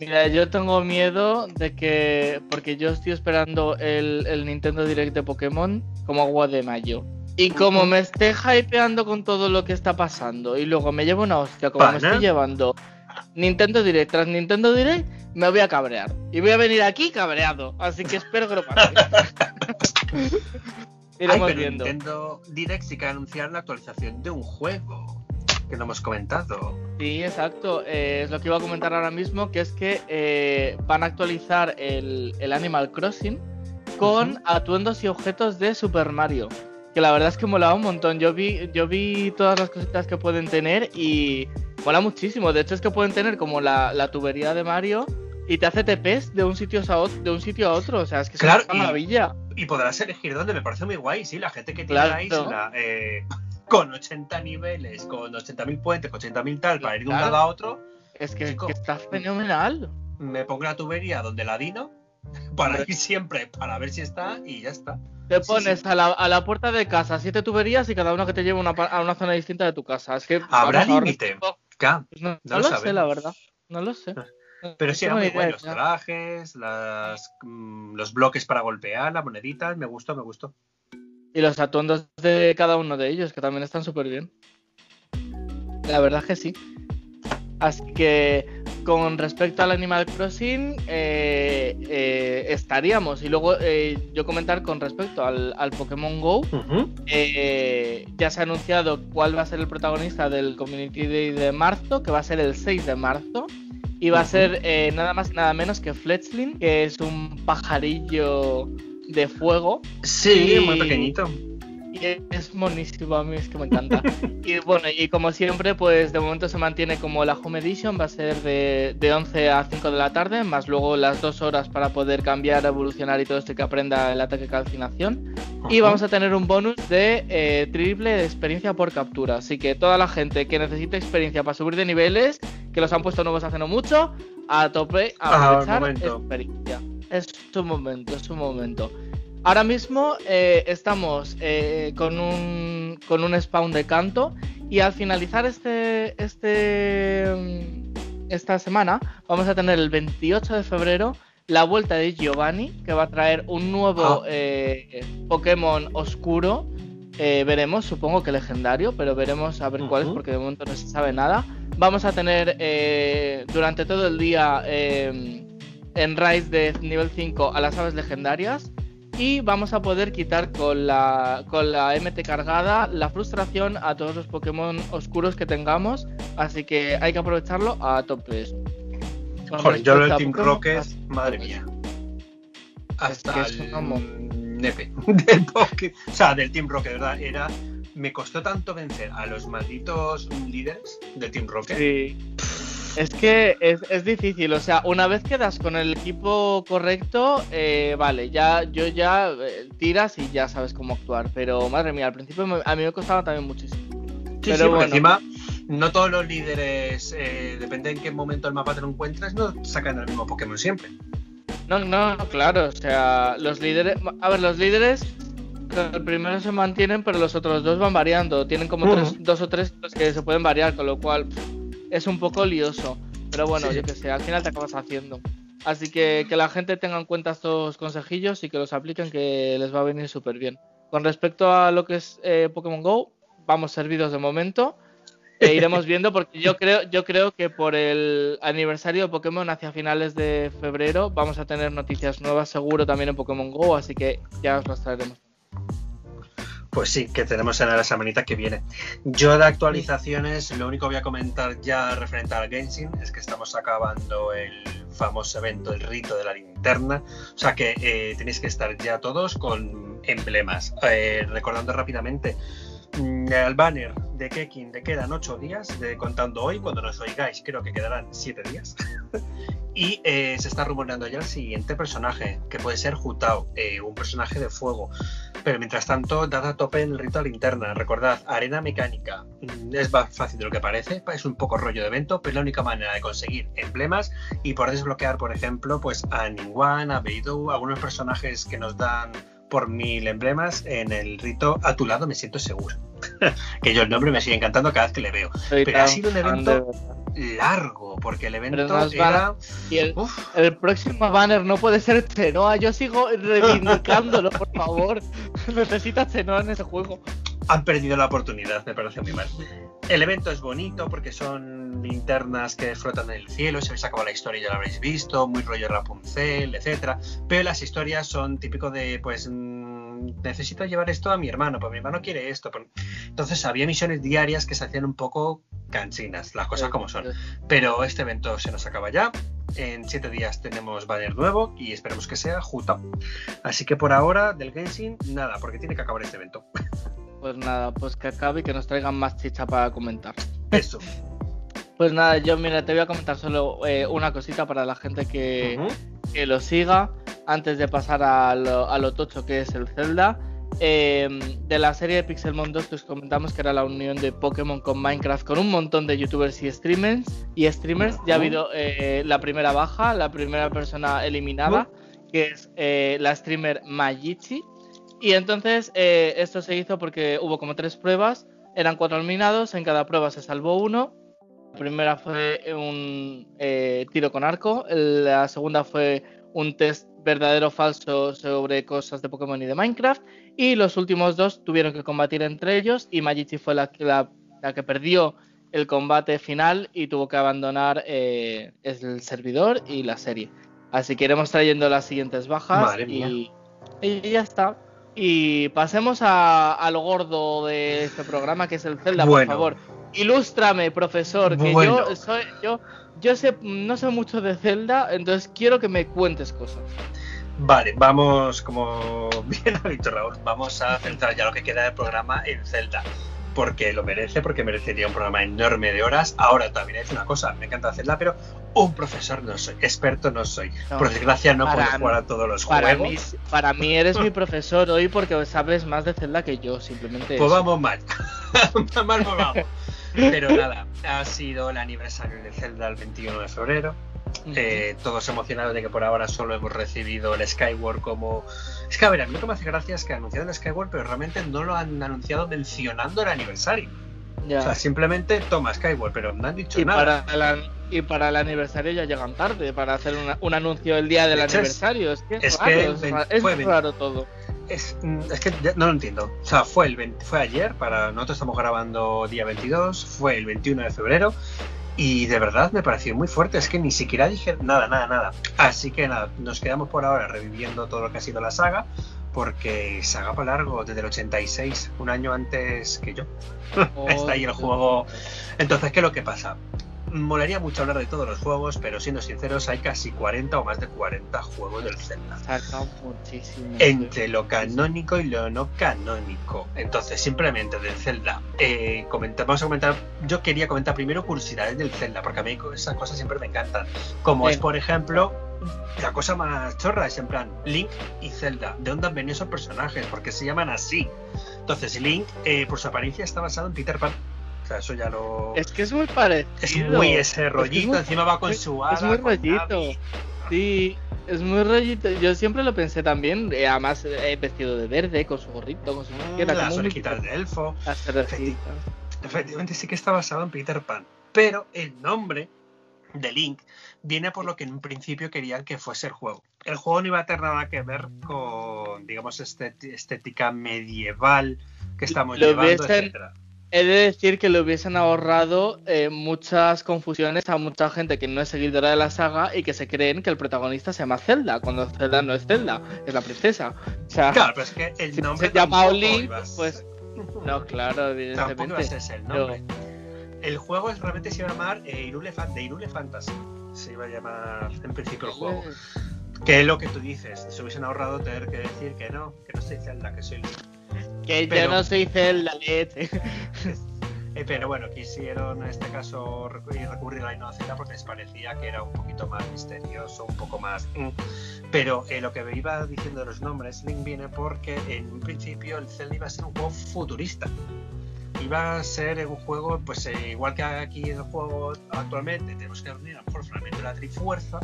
Mira, yo tengo miedo de que, porque yo estoy esperando el, el Nintendo Direct de Pokémon como agua de mayo. Y como me esté hypeando con todo lo que está pasando y luego me llevo una hostia como me estoy llevando Nintendo Direct tras Nintendo Direct, me voy a cabrear. Y voy a venir aquí cabreado. Así que espero que lo pase. Iremos viendo. Nintendo Direct sí que anunciar la actualización de un juego que no hemos comentado. Sí, exacto. Eh, es lo que iba a comentar ahora mismo, que es que eh, van a actualizar el, Animal Crossing con atuendos y objetos de Super Mario. Que la verdad es que molaba un montón. Yo vi, yo vi todas las cositas que pueden tener y mola muchísimo. De hecho, es que pueden tener como la, tubería de Mario y te hace TPs de un sitio a otro, de un sitio a otro. O sea, es que es una maravilla. Y podrás elegir dónde, me parece muy guay, sí. La gente que tiene la isla eh, con 80 niveles, con 80.000 puentes, con 80.000 tal, para ir de un lado a otro. Es que, está fenomenal. Me pongo la tubería donde la dino para ir siempre, para ver si está y ya está. Te pones A, la, puerta de casa siete tuberías y cada una que te lleve a una zona distinta de tu casa. Es que ¿Habrá límite? Pues no, lo, sé, la verdad. No lo sé. Pero sí, eran muy buenos. Los trajes, las, mm, los bloques para golpear, las moneditas. Me gustó, me gustó. Y los atuendos de cada uno de ellos, que también están súper bien. La verdad es que sí. Así que con respecto al Animal Crossing, eh, eh, estaríamos. Y luego eh, yo comentar con respecto al, Pokémon Go. ya se ha anunciado cuál va a ser el protagonista del Community Day de marzo, que va a ser el 6 de marzo. Y va a ser nada más y nada menos que Fletchling, que es un pajarillo de fuego. Sí, muy pequeñito es monísimo, a mí es que me encanta. y bueno, y como siempre, pues de momento se mantiene como la Home Edition, va a ser de, de 11 a 5 de la tarde, más luego las dos horas para poder cambiar, evolucionar y todo esto que aprenda el ataque calcinación. Y vamos a tener un bonus de eh, triple de experiencia por captura. Así que toda la gente que necesite experiencia para subir de niveles, que los han puesto nuevos hace no mucho, a tope a aprovechar experiencia. Es su momento, es su momento. Ahora mismo eh, estamos eh, con, un, con un spawn de canto y al finalizar este, este, mm, esta semana vamos a tener el 28 de febrero la vuelta de Giovanni que va a traer un nuevo ah. eh, Pokémon oscuro. veremos, supongo que legendario, pero veremos a ver cuál es porque de momento no se sabe nada. Vamos a tener durante todo el día en Rise de nivel 5 a las aves legendarias y vamos a poder quitar con la, con la MT cargada la frustración a todos los Pokémon oscuros que tengamos, así que hay que aprovecharlo a tope. Joder, yo el Team Rocket, madre mía. Hasta el nepe del o sea, del Team Rocket, ¿verdad? Era me costó tanto vencer a los malditos líderes del Team Rocket. Sí. Es que es, difícil, o sea, una vez que das con el equipo correcto, eh, vale, ya yo ya eh, tiras y ya sabes cómo actuar, pero madre mía, al principio a mí me costaba también muchísimo. Sí, pero sí, encima no todos los líderes, eh, depende en qué momento el mapa te lo encuentres, no sacan el mismo Pokémon siempre. No, no, claro, o sea, los líderes, a ver, los líderes el primero se mantienen, pero los otros dos van variando. Tienen como dos o tres que se pueden variar, con lo cual es un poco lioso. Pero bueno, yo que sé, al final te acabas haciendo. Así que que la gente tenga en cuenta estos consejillos y que los apliquen, que les va a venir súper bien. Con respecto a lo que es eh, Pokémon Go, vamos servidos de momento. E iremos viendo porque yo creo, yo creo que por el aniversario de Pokémon hacia finales de febrero vamos a tener noticias nuevas seguro también en Pokémon Go, así que ya os las traeremos. Pues sí, que tenemos en la semanita que viene. Yo de actualizaciones, lo único que voy a comentar ya referente al Genshin es que estamos acabando el famoso evento, el rito de la linterna. O sea que eh, tenéis que estar ya todos con emblemas. Eh, recordando rápidamente, mm, el banner de Kekin le quedan 8 días, contando hoy, cuando nos oigáis creo que quedarán 7 días. y eh, se está rumoreando ya el siguiente personaje, que puede ser Jutao, un personaje de fuego. Pero mientras tanto, dad a tope en el ritual interna. Recordad, arena mecánica. Mm, es más fácil de lo que parece, es un poco rollo de evento, pero es la única manera de conseguir emblemas y poder desbloquear, por ejemplo, pues a Ningguang, a Beidou, algunos personajes que nos dan por mil emblemas en el rito A tu lado me siento seguro. que yo el nombre me sigue encantando cada vez que le veo. Pero ha sido un evento largo, porque el evento era... Y el, el, próximo banner no puede ser Chenoa, yo sigo reivindicándolo, por favor. Necesita Chenoa en ese juego han perdido la oportunidad, me parece muy mal. El evento es bonito porque son linternas que flotan en el cielo, si habéis acabado la historia ya lo habréis visto, muy rollo Rapunzel, etcétera. Pero las historias son típico de, pues, mm, necesito llevar esto a mi hermano, pues mi hermano quiere esto. Pues, entonces había misiones diarias que se hacían un poco cansinas, las cosas como son. Pero este evento se nos acaba ya. En siete días tenemos banner nuevo y esperemos que sea justo. Así que por ahora del Genshin, nada, porque tiene que acabar este evento. Pues nada, pues que acabe y que nos traigan más chicha para comentar. Eso. pues nada, yo mira, te voy a comentar solo eh, una cosita para la gente que, lo siga antes de pasar a lo, tocho que es el Zelda. Em, de la serie de Pixelmon 2 os comentamos que era la unión de Pokémon con Minecraft con un montón de youtubers y streamers y streamers ya ha habido eh, la primera baja la primera persona eliminada que es eh, la streamer Mayichi y entonces eh, esto se hizo porque hubo como tres pruebas, eran cuatro eliminados, en cada prueba se salvó uno. La primera fue un eh, tiro con arco, la segunda fue un test verdadero o falso sobre cosas de Pokémon y de Minecraft, y los últimos dos tuvieron que combatir entre ellos y Magichi fue la, la, que perdió el combate final y tuvo que abandonar eh, el servidor y la serie. Así que iremos trayendo las siguientes bajas y, y ya está. Y pasemos a, lo gordo de este programa, que es el Zelda, por favor. Ilústrame, profesor, que yo soy, yo, yo sé, no sé mucho de Zelda, entonces quiero que me cuentes cosas. Vale, vamos, como bien ha dicho Raúl, vamos a centrar ya lo que queda del programa en Zelda porque lo merece, porque merecería un programa enorme de horas. Ahora también es una cosa, me encanta hacerla, pero un profesor no soy, experto no soy. Por desgracia no puedo jugar a todos los para juegos. Mí, para mí eres mi profesor hoy porque sabes más de Zelda que yo, simplemente. Pues vamos mal. mal vamos. Pero nada, ha sido el aniversario de Zelda el 21 de febrero. Eh, todos emocionados de que por ahora solo hemos recibido el Skyward como. Es que a ver, a mí lo que me hace gracia es que anunciaron el Skyward, pero realmente no lo han anunciado mencionando el aniversario. O sea, simplemente toma Skyward, pero no han dicho nada. Para y para el aniversario ya llegan tarde, para hacer un anuncio el día del aniversario. Es, que es, raro, todo. Es, mm, es, que no lo entiendo. O sea, fue, el fue ayer, para nosotros estamos grabando día 22, fue el 21 de febrero y de verdad me pareció muy fuerte, es que ni siquiera dije nada, nada, nada. Así que nada, nos quedamos por ahora reviviendo todo lo que ha sido la saga, porque saga para largo desde el 86, un año antes que yo. Está ahí el juego. Entonces, ¿qué es lo que pasa? molaría mucho hablar de todos los juegos, pero siendo sinceros, hay casi 40 o más de 40 juegos del Zelda. Entre lo canónico y lo no canónico. Entonces, simplemente del Zelda, eh, vamos a comentar. Yo quería comentar primero curiosidades del Zelda, porque a mí esas cosas siempre me encantan. Como es, por ejemplo, la cosa más chorra es en plan Link y Zelda. ¿De dónde han venido esos personajes? Porque se llaman así. Entonces, Link, eh, por su apariencia, está basado en Peter Pan eso ya lo. Es que es muy parecido. Es muy ese rollito, encima va con su hada. Es muy rollito. Sí, es muy rollito. Yo siempre lo pensé también. Eh, además, he vestido de verde, con su gorrito, con su mm, Las orejitas de elfo. Las Efectivamente, sí que está basado en Peter Pan. Pero el nombre de Link viene por lo que en un principio querían que fuese el juego. El juego no iba a tener nada que ver con, digamos, este, estética medieval que estamos llevando, etcétera. He de decir que le hubiesen ahorrado eh, muchas confusiones a mucha gente que no es seguidora de la saga y que se creen que el protagonista se llama Zelda, cuando Zelda no es Zelda, es la princesa. claro, pero es que el nombre se llama Link, pues no, claro, evidentemente. Ese el nombre. El juego realmente se iba a llamar eh, Irule, de Irule Fantasy. Iba a llamar en principio el juego. Que es lo que tú dices, se hubiesen ahorrado tener que decir que no, que no soy Zelda, que soy Link. Que yo no soy Zelda, leche. Eh, pero bueno, quisieron en este caso recurrir a la inocencia porque les parecía que era un poquito más misterioso, un poco más. Mm. Pero eh, lo que me iba diciendo de los nombres, Link viene porque en un principio el Zelda iba a ser un juego futurista. Iba a ser un juego, pues eh, igual que aquí en el juego actualmente tenemos que reunir a lo mejor de la Trifuerza,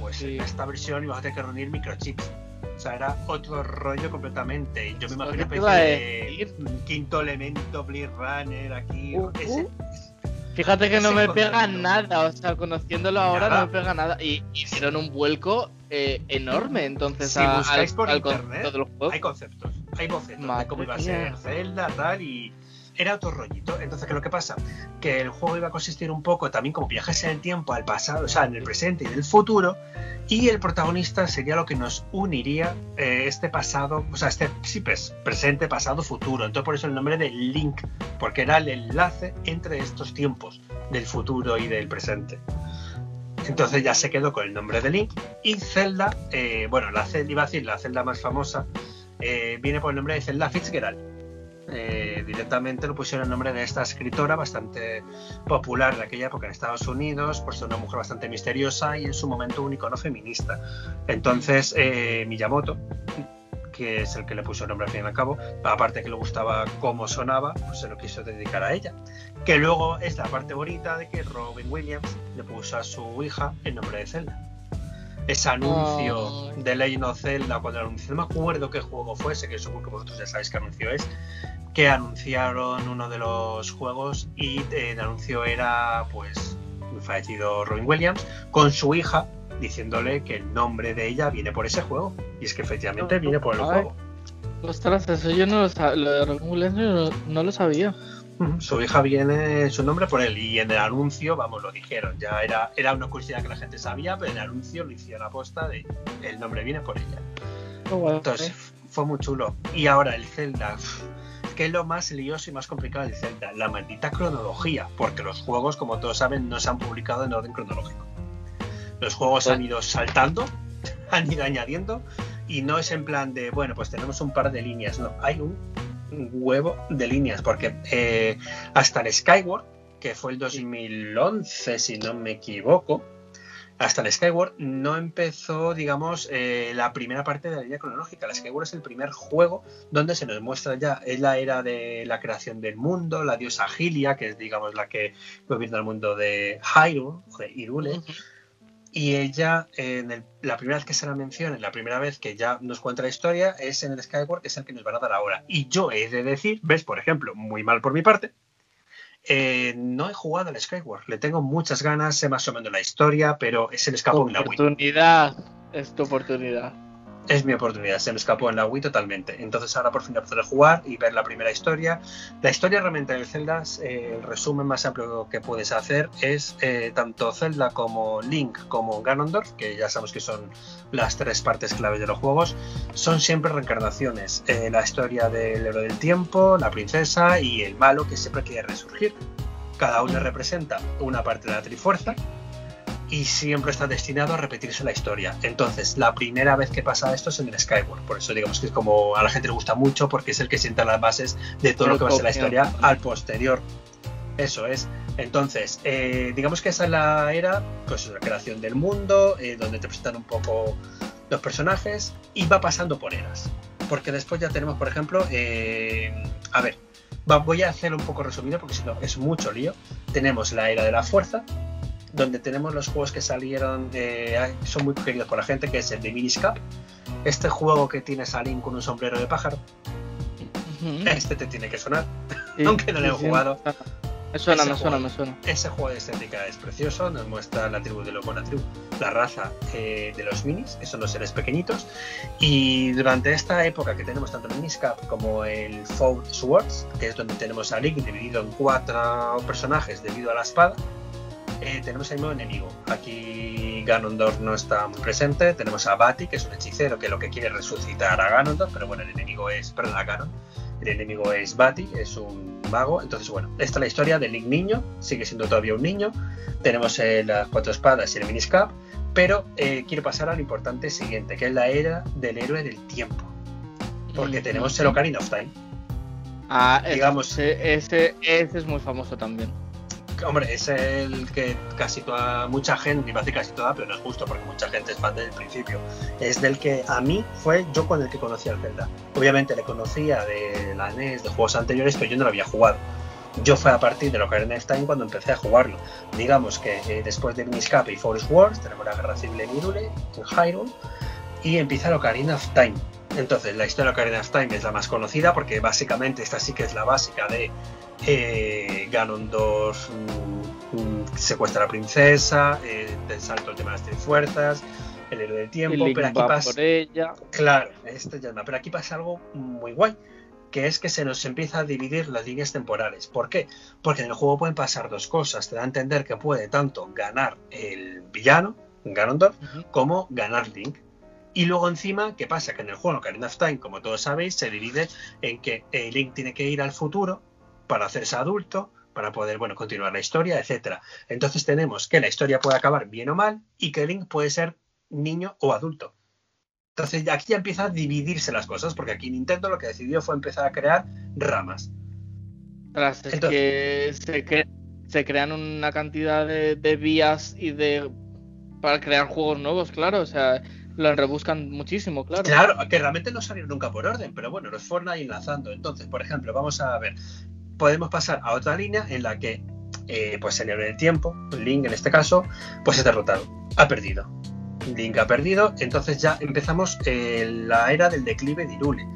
pues en esta versión iba a tener que reunir microchips O sea, era otro rollo completamente. Yo me imagino que de quinto elemento, Blade Runner, aquí. Uh, ese- uh. Fíjate que no me pega nada, o sea, conociéndolo ahora Nada. no me pega nada. Y hicieron un vuelco eh, enorme, entonces, Si a- buscáis al, por al internet, concepto de hay conceptos, hay bocetos de Madre cómo iba a ser Zelda, tal, y era otro rollito. Entonces, ¿qué es lo que pasa? Que el juego iba a consistir un poco también como viajes en el tiempo, al pasado, o sea, en el presente y en el futuro, y el protagonista sería lo que nos uniría eh, este pasado, o sea, este sí, pues, presente, pasado, futuro. Entonces, por eso el nombre de Link, porque era el enlace entre estos tiempos, del futuro y del presente. Entonces ya se quedó con el nombre de Link. Y Zelda, eh, bueno, la Zelda, iba a decir la Zelda más famosa, eh, viene por el nombre de Zelda Fitzgerald. Eh, directamente lo pusieron el nombre de esta escritora bastante popular de aquella época en Estados Unidos, por ser una mujer bastante misteriosa y en su momento un icono feminista. Entonces, eh, Miyamoto, que es el que le puso el nombre al fin y al cabo, aparte que le gustaba cómo sonaba, pues se lo quiso dedicar a ella. Que luego es la parte bonita de que Robin Williams le puso a su hija el nombre de Zelda. Ese anuncio de Legend of Zelda, cuando anunció, no me acuerdo qué juego fue, sé que supongo que vosotros ya sabéis qué anuncio es, que anunciaron uno de los juegos y eh, el anuncio era, pues, el fallecido Robin Williams con su hija diciéndole que el nombre de ella viene por ese juego. Y es que efectivamente viene por el Ay. juego. Ostras, eso yo no lo sabía. Lo de Robin Williams no, no lo sabía. Su hija viene su nombre por él y en el anuncio, vamos, lo dijeron. Ya era, era una curiosidad que la gente sabía, pero en el anuncio lo hicieron aposta de el nombre viene por ella. Entonces fue muy chulo. Y ahora el Zelda, ¿qué es lo más lioso y más complicado del Zelda? La maldita cronología, porque los juegos, como todos saben, no se han publicado en orden cronológico. Los juegos han ido saltando, han ido añadiendo, y no es en plan de, bueno, pues tenemos un par de líneas, no, hay un huevo de líneas, porque eh, hasta el Skyward, que fue el 2011, si no me equivoco, hasta el Skyward no empezó, digamos, eh, la primera parte de la línea cronológica. El Skyward es el primer juego donde se nos muestra ya, es la era de la creación del mundo, la diosa Hylia, que es, digamos, la que gobierna el mundo de Hyrule, Ujú. Y ella, eh, en el- la primera vez que se la menciona, la primera vez que ya nos cuenta la historia, es en el Skyward, que es el que nos van a dar ahora. Y yo he de decir, ves, por ejemplo, muy mal por mi parte, eh, no he jugado al Skyward. Le tengo muchas ganas, sé más o menos la historia, pero se me escapó en la Wii. Oportunidad. Es tu oportunidad. Es mi oportunidad, se me escapó en la Wii totalmente. Entonces ahora por fin voy a poder jugar y ver la primera historia. La historia realmente del Zelda, eh, el resumen más amplio que puedes hacer es eh, tanto Zelda como Link como Ganondorf, que ya sabemos que son las tres partes claves de los juegos, son siempre reencarnaciones. Eh, la historia del héroe del tiempo, la princesa y el malo que siempre quiere resurgir. Cada uno representa una parte de la Trifuerza y siempre está destinado a repetirse la historia. Entonces, la primera vez que pasa esto es en el Skyward. Por eso digamos que es como a la gente le gusta mucho porque es el que sienta las bases de todo lo que va a ser la historia al posterior. Eso es. Entonces, eh, digamos que esa es la era, pues la creación del mundo, eh, donde te presentan un poco los personajes y va pasando por eras. Porque después ya tenemos, por ejemplo, eh, a ver, voy a hacerlo un poco resumido porque si no es mucho lío. Tenemos la era de la fuerza, donde tenemos los juegos que salieron, eh, son muy queridos por la gente, que es el de Miniscap. Este juego que tienes a Link con un sombrero de pájaro, Ujú. este te tiene que sonar. Sí, aunque no lo he sí, sí. jugado. Me suena, Ese me suena, juego. me suena. Ese juego de estética es precioso, nos muestra la tribu de los buena tribu, la raza eh, de los minis, que son los seres pequeñitos. Y durante esta época que tenemos tanto el Miniscap como el Four Swords, que es donde tenemos a Link dividido en cuatro personajes debido a la espada, eh, tenemos el nuevo enemigo. Aquí Ganondorf no está muy presente. Tenemos a Bati, que es un hechicero que lo que quiere es resucitar a Ganondorf, pero bueno, el enemigo es, perdón, a Ganon. El enemigo es Bati, es un mago. Entonces, bueno, esta es la historia del Link niño, sigue siendo todavía un niño. Tenemos eh, las cuatro espadas y el miniscap, pero eh, quiero pasar a lo importante siguiente, que es la era del héroe del tiempo. Porque tenemos el Ocarina of Time. Ah, digamos- Ese, ese, ese es muy famoso también. Hombre, es el que casi toda, mucha gente, iba a casi toda, pero no es justo porque mucha gente es fan desde el principio. Es del que a mí fue yo con el que conocí al Zelda. Obviamente le conocía de la NES, de juegos anteriores, pero yo no lo había jugado. Yo fue a partir de Ocarina of Time cuando empecé a jugarlo. Digamos que eh, después de Miniscap y Forest Wars tenemos la guerra civil en Hyrule, en Hyrule, y empieza Ocarina of Time. Entonces, la historia de Ocarina of Time es la más conocida porque básicamente esta sí que es la básica de eh, Ganondorf mm, mm, secuestra a la princesa, eh, del salto el tema de las tres fuerzas, el héroe del tiempo, pero aquí pasa. Claro, pero aquí pasa algo muy guay que es que se nos empieza a dividir las líneas temporales. ¿Por qué? Porque en el juego pueden pasar dos cosas. Te da a entender que puede tanto ganar el villano, Ganondorf, como ganar Link. Y luego encima, ¿qué pasa? Que en el juego Ocarina of Time, como todos sabéis, se divide en que Link tiene que ir al futuro para hacerse adulto, para poder, bueno, continuar la historia, etcétera. Entonces tenemos que la historia puede acabar bien o mal y que Link puede ser niño o adulto. Entonces aquí ya empieza a dividirse las cosas, porque aquí Nintendo lo que decidió fue empezar a crear ramas. es que se, crean una cantidad de, vías y de para crear juegos nuevos, claro, o sea, lo rebuscan muchísimo, claro. Claro, que realmente no salieron nunca por orden, pero bueno, los fueron ahí enlazando. Entonces, por ejemplo, vamos a ver, podemos pasar a otra línea en la que, eh, pues en el tiempo, Link en este caso, pues es derrotado, ha perdido. Link ha perdido, entonces ya empezamos eh, la era del declive de Irule,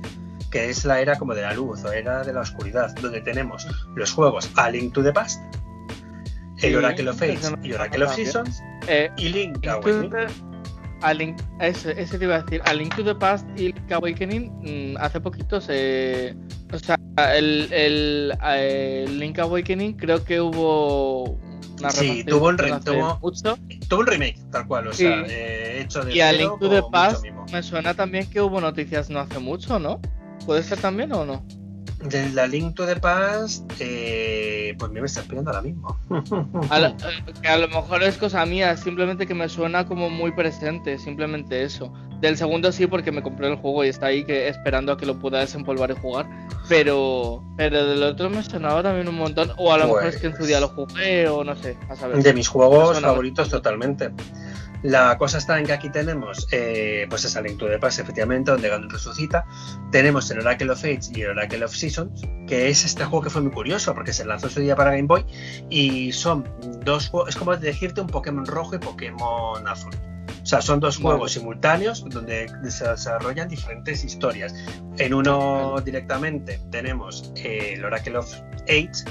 que es la era como de la luz o era de la oscuridad, donde tenemos los juegos A Link to the Past, el Oracle of Fates y Oracle of Seasons, eh, y Link Awakening. A Link, ese, te iba a decir, a Link to the Past y Link Awakening mm, hace poquito se... O sea, el, el, el Link Awakening creo que hubo sí, tuvo un, tuvo, tuvo un, remake, tal cual, o sea, eh, hecho de. Y a Link to the Past me suena también que hubo noticias no hace mucho, ¿no? ¿Puede ser también o no? De la Link to the Past, eh, pues me está pidiendo ahora mismo. a, lo, que a lo mejor es cosa mía, simplemente que me suena como muy presente, simplemente eso. Del segundo sí, porque me compré el juego y está ahí que, esperando a que lo pueda desempolvar y jugar. Pero, pero del otro me sonaba también un montón. O a lo mejor es que en su día lo pues jugué o no sé. A saber. De mis juegos favoritos totalmente. La cosa está en que aquí tenemos eh, pues esa lectura de paz, efectivamente, donde Ganon resucita. Tenemos el Oracle of Age y el Oracle of Seasons, que es este juego que fue muy curioso porque se lanzó su día para Game Boy y son dos juegos, es como decirte un Pokémon rojo y Pokémon azul. O sea, son dos juegos simultáneos donde se desarrollan diferentes historias. En uno directamente tenemos el Oracle of Age,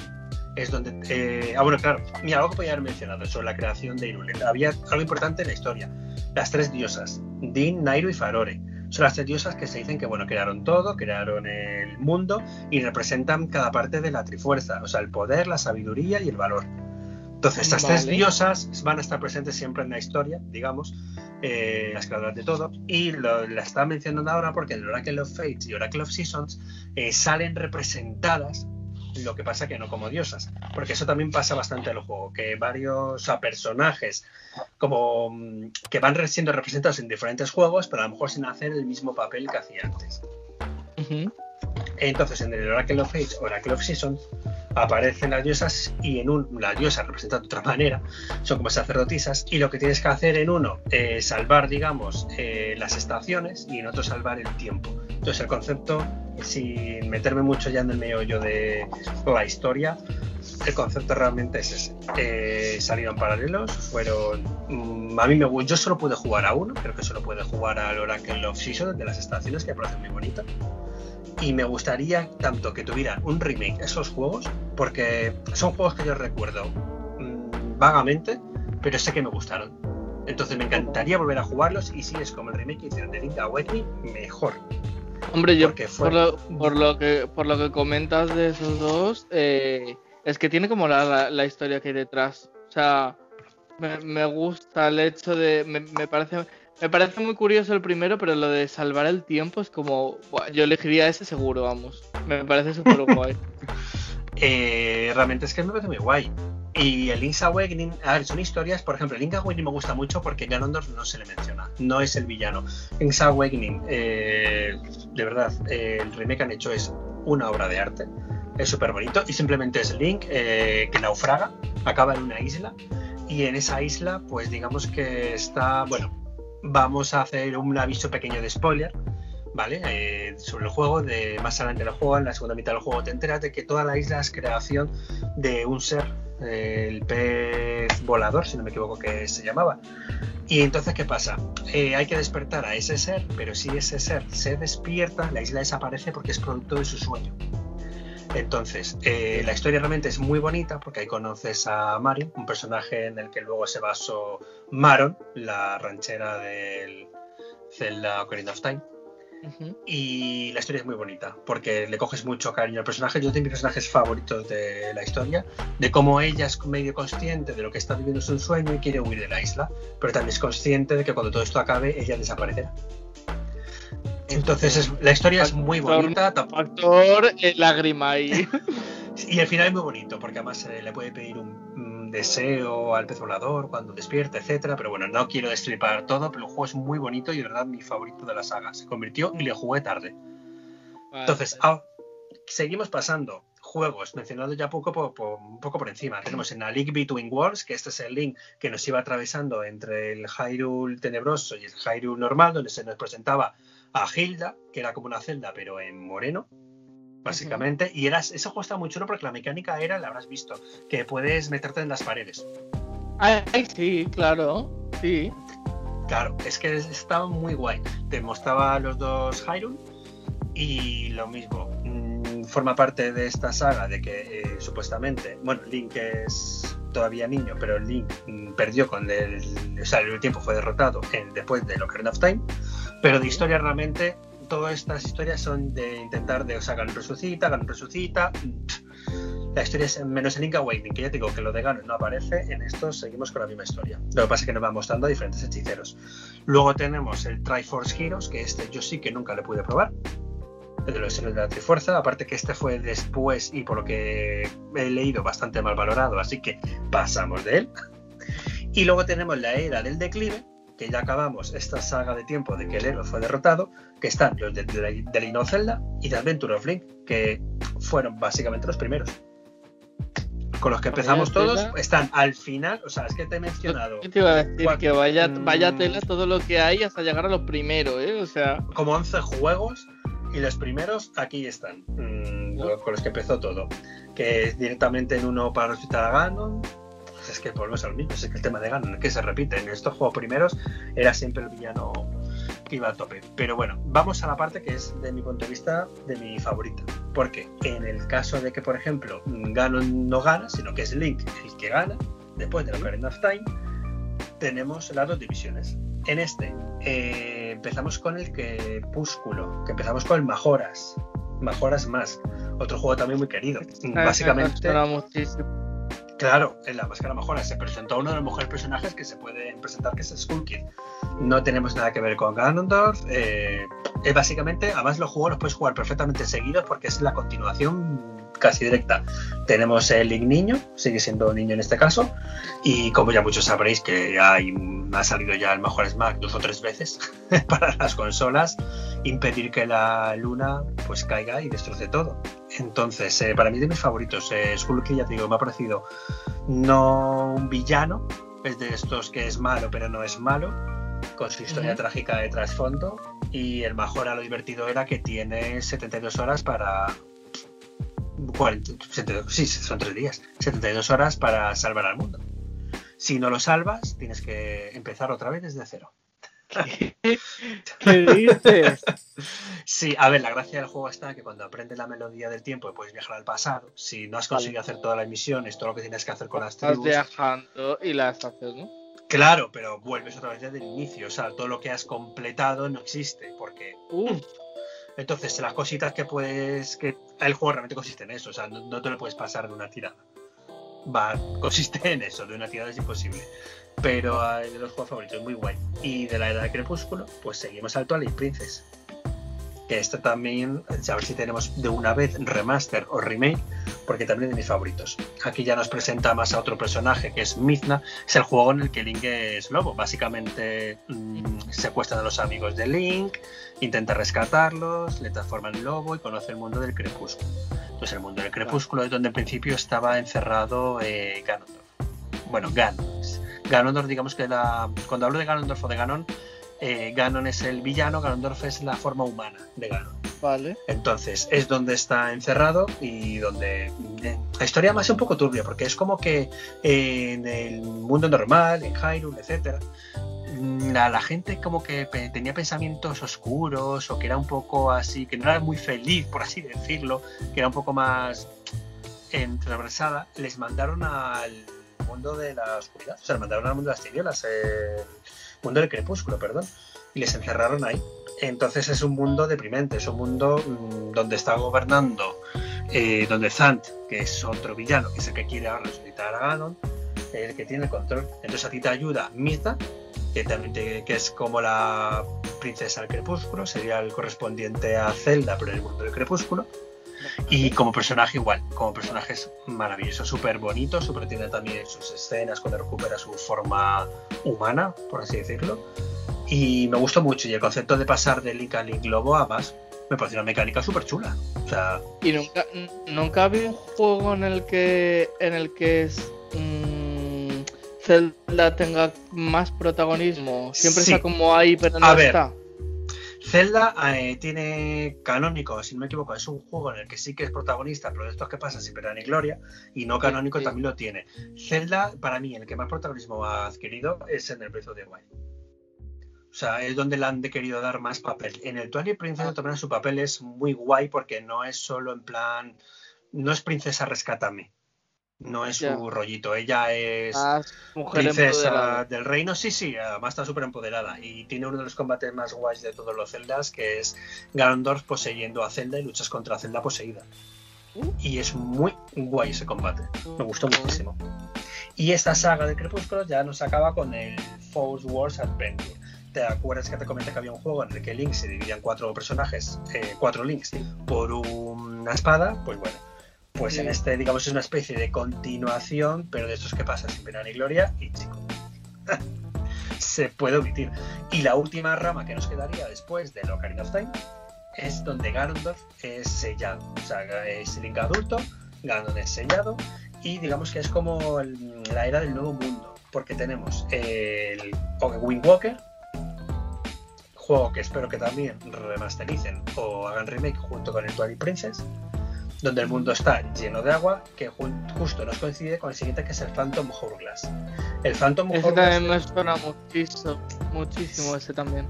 es donde... Eh, ah, bueno, claro, mira, algo que podía haber mencionado sobre la creación de Irule. Había algo importante en la historia. Las tres diosas, Din, Nairo y Farore. Son las tres diosas que se dicen que, bueno, crearon todo, crearon el mundo y representan cada parte de la trifuerza, o sea, el poder, la sabiduría y el valor. Entonces, estas tres diosas van a estar presentes siempre en la historia, digamos, eh, las creadoras de todo. Y lo, la estaba mencionando ahora porque en el Oracle of Fates y Oracle of Seasons eh, salen representadas lo que pasa que no como diosas, porque eso también pasa bastante en el juego, que varios personajes como mm, que van siendo representados en diferentes juegos, pero a lo mejor sin hacer el mismo papel que hacía antes. Entonces, en el Oracle of Age, Oracle of Seasons, aparecen las diosas y en un las diosas representan de otra manera, son como sacerdotisas, y lo que tienes que hacer en uno es salvar, digamos, eh, las estaciones y en otro salvar el tiempo. Entonces el concepto, sin meterme mucho ya en el meollo de la historia, el concepto realmente es ese. Eh, salieron paralelos, fueron. Mm, a mí me yo solo pude jugar a uno, creo que solo pude jugar al Oracle of Seasons de las estaciones, que me parece muy bonito y me gustaría tanto que tuvieran un remake esos juegos, porque son juegos que yo recuerdo mm, vagamente, pero sé que me gustaron. Entonces me encantaría volver a jugarlos y si es como el remake que hicieron de Link Awakening, mejor. Hombre, yo por, lo, por, lo, que por lo que comentas de esos dos, eh, es que tiene como la, la, historia que hay detrás. O sea, me, me gusta el hecho de. Me, me parece me parece muy curioso el primero, pero lo de salvar el tiempo es como. yo elegiría ese seguro, vamos. Me parece súper guay. Eh, realmente es que me parece muy guay. Y el Link's Awakening, a ver, son historias, por ejemplo, el Link's Awakening me gusta mucho porque Ganondorf no se le menciona, no es el villano. Link's Awakening, eh, de verdad, eh, el remake que han hecho es una obra de arte, es súper bonito y simplemente es Link que naufraga, acaba en una isla y en esa isla, pues digamos que está, bueno, vamos a hacer un aviso pequeño de spoiler, ¿vale? Eh, sobre el juego, más adelante del juego, en la segunda mitad del juego, te enteras de que toda la isla es creación de un ser, eh, el pez volador, si no me equivoco que se llamaba. Y entonces, ¿qué pasa? Eh, hay que despertar a ese ser, pero si ese ser se despierta, la isla desaparece porque es producto de su sueño. Entonces, la historia realmente es muy bonita porque ahí conoces a Mario, un personaje en el que luego se basó Maron, la ranchera del Zelda Ocarina of Time. Y la historia es muy bonita, porque le coges mucho cariño al personaje. Yo tengo mis personajes favoritos de la historia, de cómo ella es medio consciente de lo que está viviendo es un sueño y quiere huir de la isla, pero también es consciente de que cuando todo esto acabe, ella desaparecerá. Entonces la historia es muy bonita. Factor eh, lágrima y... y el final es muy bonito, porque además eh, le puede pedir un, deseo al pez volador cuando despierta, etcétera. Pero bueno, no quiero destripar todo, pero el juego es muy bonito y de verdad mi favorito de la saga. Se convirtió y le jugué tarde. Entonces, ah, seguimos pasando juegos mencionados ya poco por, un poco por encima. Tenemos en la Link Between Worlds, que este es el link que nos iba atravesando entre el Hyrule tenebroso y el Hyrule normal, donde se nos presentaba a Hilda, que era como una celda, pero en moreno básicamente. Y eras, ese juego está muy chulo porque la mecánica era, la habrás visto, que puedes meterte en las paredes. Ay, sí, claro, sí. Claro, es que estaba muy guay. Te mostraba los dos Hyrule y lo mismo. Mm, forma parte de esta saga de que eh, supuestamente, bueno, Link es todavía niño, pero Link mm, perdió con el, o sea, el tiempo fue derrotado después de Ocarina of Time, pero de historia realmente todas estas historias son de intentar de, o sea, Ganon resucita, Ganon resucita. La historia es menos en Link Awakening, que ya digo que lo de Ganon no aparece, en estos seguimos con la misma historia. Lo que pasa es que nos va mostrando a diferentes hechiceros. Luego tenemos el Triforce Heroes, que este yo sí que nunca le pude probar. El de los héroes de la Trifuerza, aparte que este fue después y por lo que he leído bastante mal valorado, así que pasamos de él. Y luego tenemos la era del declive, que ya acabamos esta saga de tiempo de que el héroe fue derrotado, que están los de, de, de Zelda y de Adventure of Link, que fueron básicamente los primeros. Con los que empezamos todos, están al final, o sea, es que te he mencionado. te iba a decir? que vaya, vaya mm. tela todo lo que hay hasta llegar a los primeros, ¿eh? O sea. Como 11 juegos y los primeros aquí están, mm, con los que empezó todo. Que es directamente en uno para a Ganon, es que volvemos al mismo, es que el tema de Ganon, que se repite, en estos juegos primeros era siempre el villano que iba a tope. Pero bueno, vamos a la parte que es, de mi punto de vista, de mi favorita. Porque en el caso de que, por ejemplo, Ganon no gana, sino que es Link el que gana, después de la Ocarina of Time, tenemos las dos divisiones. En este eh, empezamos con el Crepúsculo, que empezamos con el Majoras, Majoras más, otro juego también muy querido. Básicamente, Claro, en la máscara mejora se presentó uno de los mejores personajes que se pueden presentar, que es Skull Kid. No tenemos nada que ver con Ganondorf. Eh, es básicamente, además los juegos los puedes jugar perfectamente seguidos porque es la continuación casi directa. Tenemos el Link niño, sigue siendo niño en este caso, y como ya muchos sabréis que ha salido ya el mejor Smack dos o tres veces para las consolas, impedir que la luna pues caiga y destroce todo. Entonces, eh, para mí de mis favoritos, eh, Skull ya te digo, me ha parecido no un villano, es de estos que es malo pero no es malo, con su historia trágica de trasfondo. Y el mejor a lo divertido era que tiene 72 horas para. sí, son tres días. 72 horas para salvar al mundo. Si no lo salvas, tienes que empezar otra vez desde cero. ¿Qué, dices? Sí, a ver, la gracia del juego está que cuando aprendes la melodía del tiempo puedes viajar al pasado. Si no has conseguido hacer todas las misiones, todo lo que tienes que hacer con las tribus. Estás viajando y las haces, ¿no? Claro, pero vuelves otra vez desde el inicio. O sea, todo lo que has completado no existe. Porque. Entonces, las cositas que puedes. que El juego realmente consiste en eso. O sea, no, no te lo puedes pasar de una tirada. Va, consiste en eso, de una tirada es imposible pero de los juegos favoritos, muy guay. Y de la era de Crepúsculo, pues seguimos al Twilight Princess. Que esto también, a ver si tenemos de una vez remaster o remake, porque también es de mis favoritos. Aquí ya nos presenta más a otro personaje que es Mizna, es el juego en el que Link es lobo. Básicamente mmm, secuestran a los amigos de Link, intenta rescatarlos, le transforma en lobo y conoce el mundo del crepúsculo. Entonces, el mundo del crepúsculo es donde en principio estaba encerrado eh, Ganondorf. Bueno, Ganon Ganondorf, digamos que la, cuando hablo de Ganondorf o de Ganon, eh, Ganon es el villano, Ganondorf es la forma humana de Ganon. Vale. Entonces, es donde está encerrado y donde eh, la historia más es un poco turbia, porque es como que eh, en el mundo normal, en Hyrule, etcétera, mm, la, la gente como que tenía pensamientos oscuros o que era un poco así, que no era muy feliz, por así decirlo, que era un poco más entreversada, les mandaron al mundo de la oscuridad, o sea, mandaron al mundo de las tinieblas, el mundo del crepúsculo, perdón, y les encerraron ahí. Entonces es un mundo deprimente, es un mundo mm, donde está gobernando, eh, donde Zant, que es otro villano, que es el que quiere resucitar a Ganon, el que tiene el control. Entonces a ti te ayuda Mirta, que, también que es como la princesa del crepúsculo, sería el correspondiente a Zelda, pero en el mundo del crepúsculo. Y como personaje igual, como personaje es maravilloso, súper bonito, súper tiene también sus escenas cuando recupera su forma humana, por así decirlo. Y me gustó mucho, y el concepto de pasar de Link a Link Lobo a más, me pareció una mecánica súper chula. O sea, Y nunca, nunca había un juego en el que en el que es, mm, Zelda tenga más protagonismo. Siempre Sí. está como ahí, pero no A ver. está. Zelda eh, tiene canónico, si no me equivoco, es un juego en el que sí que es protagonista, pero de estos que pasa sin pena ni gloria, y no canónico sí. también lo tiene. Zelda, para mí, el que más protagonismo ha adquirido es en el Breath of the Wild. O sea, es donde le han de querido dar más papel. En el Twilight Princess también su papel es muy guay porque no es solo en plan. No es princesa rescátame. No es Ya. su rollito. Ella es Más mujer princesa empoderada. del reino, sí, sí, además está súper empoderada y tiene uno de los combates más guays de todos los Zeldas, que es Ganondorf poseyendo a Zelda y luchas contra Zelda poseída. Uh. Y es muy guay ese combate, me gustó muchísimo. Y esta saga de Crepúsculo ya nos acaba con el Force Wars Adventure. ¿Te acuerdas que te comenté que había un juego en el que Link se dividía en cuatro personajes, eh, cuatro Links, por una espada? Pues bueno, pues en este, digamos, es una especie de continuación, pero de estos que pasa sin pena ni gloria, y chico, se puede omitir. Y la última rama que nos quedaría después de Ocarina of Time es donde Ganondorf es sellado. O sea, es Link adulto, Ganon es sellado, y digamos que es como el- la era del nuevo mundo, porque tenemos el Wind Walker, juego que espero que también remastericen o hagan remake junto con el Twilight Princess, donde el mundo está lleno de agua, que justo nos coincide con el siguiente que es el Phantom Hourglass. El Phantom Ese Hourglass también me suena muchísimo, muchísimo ese también.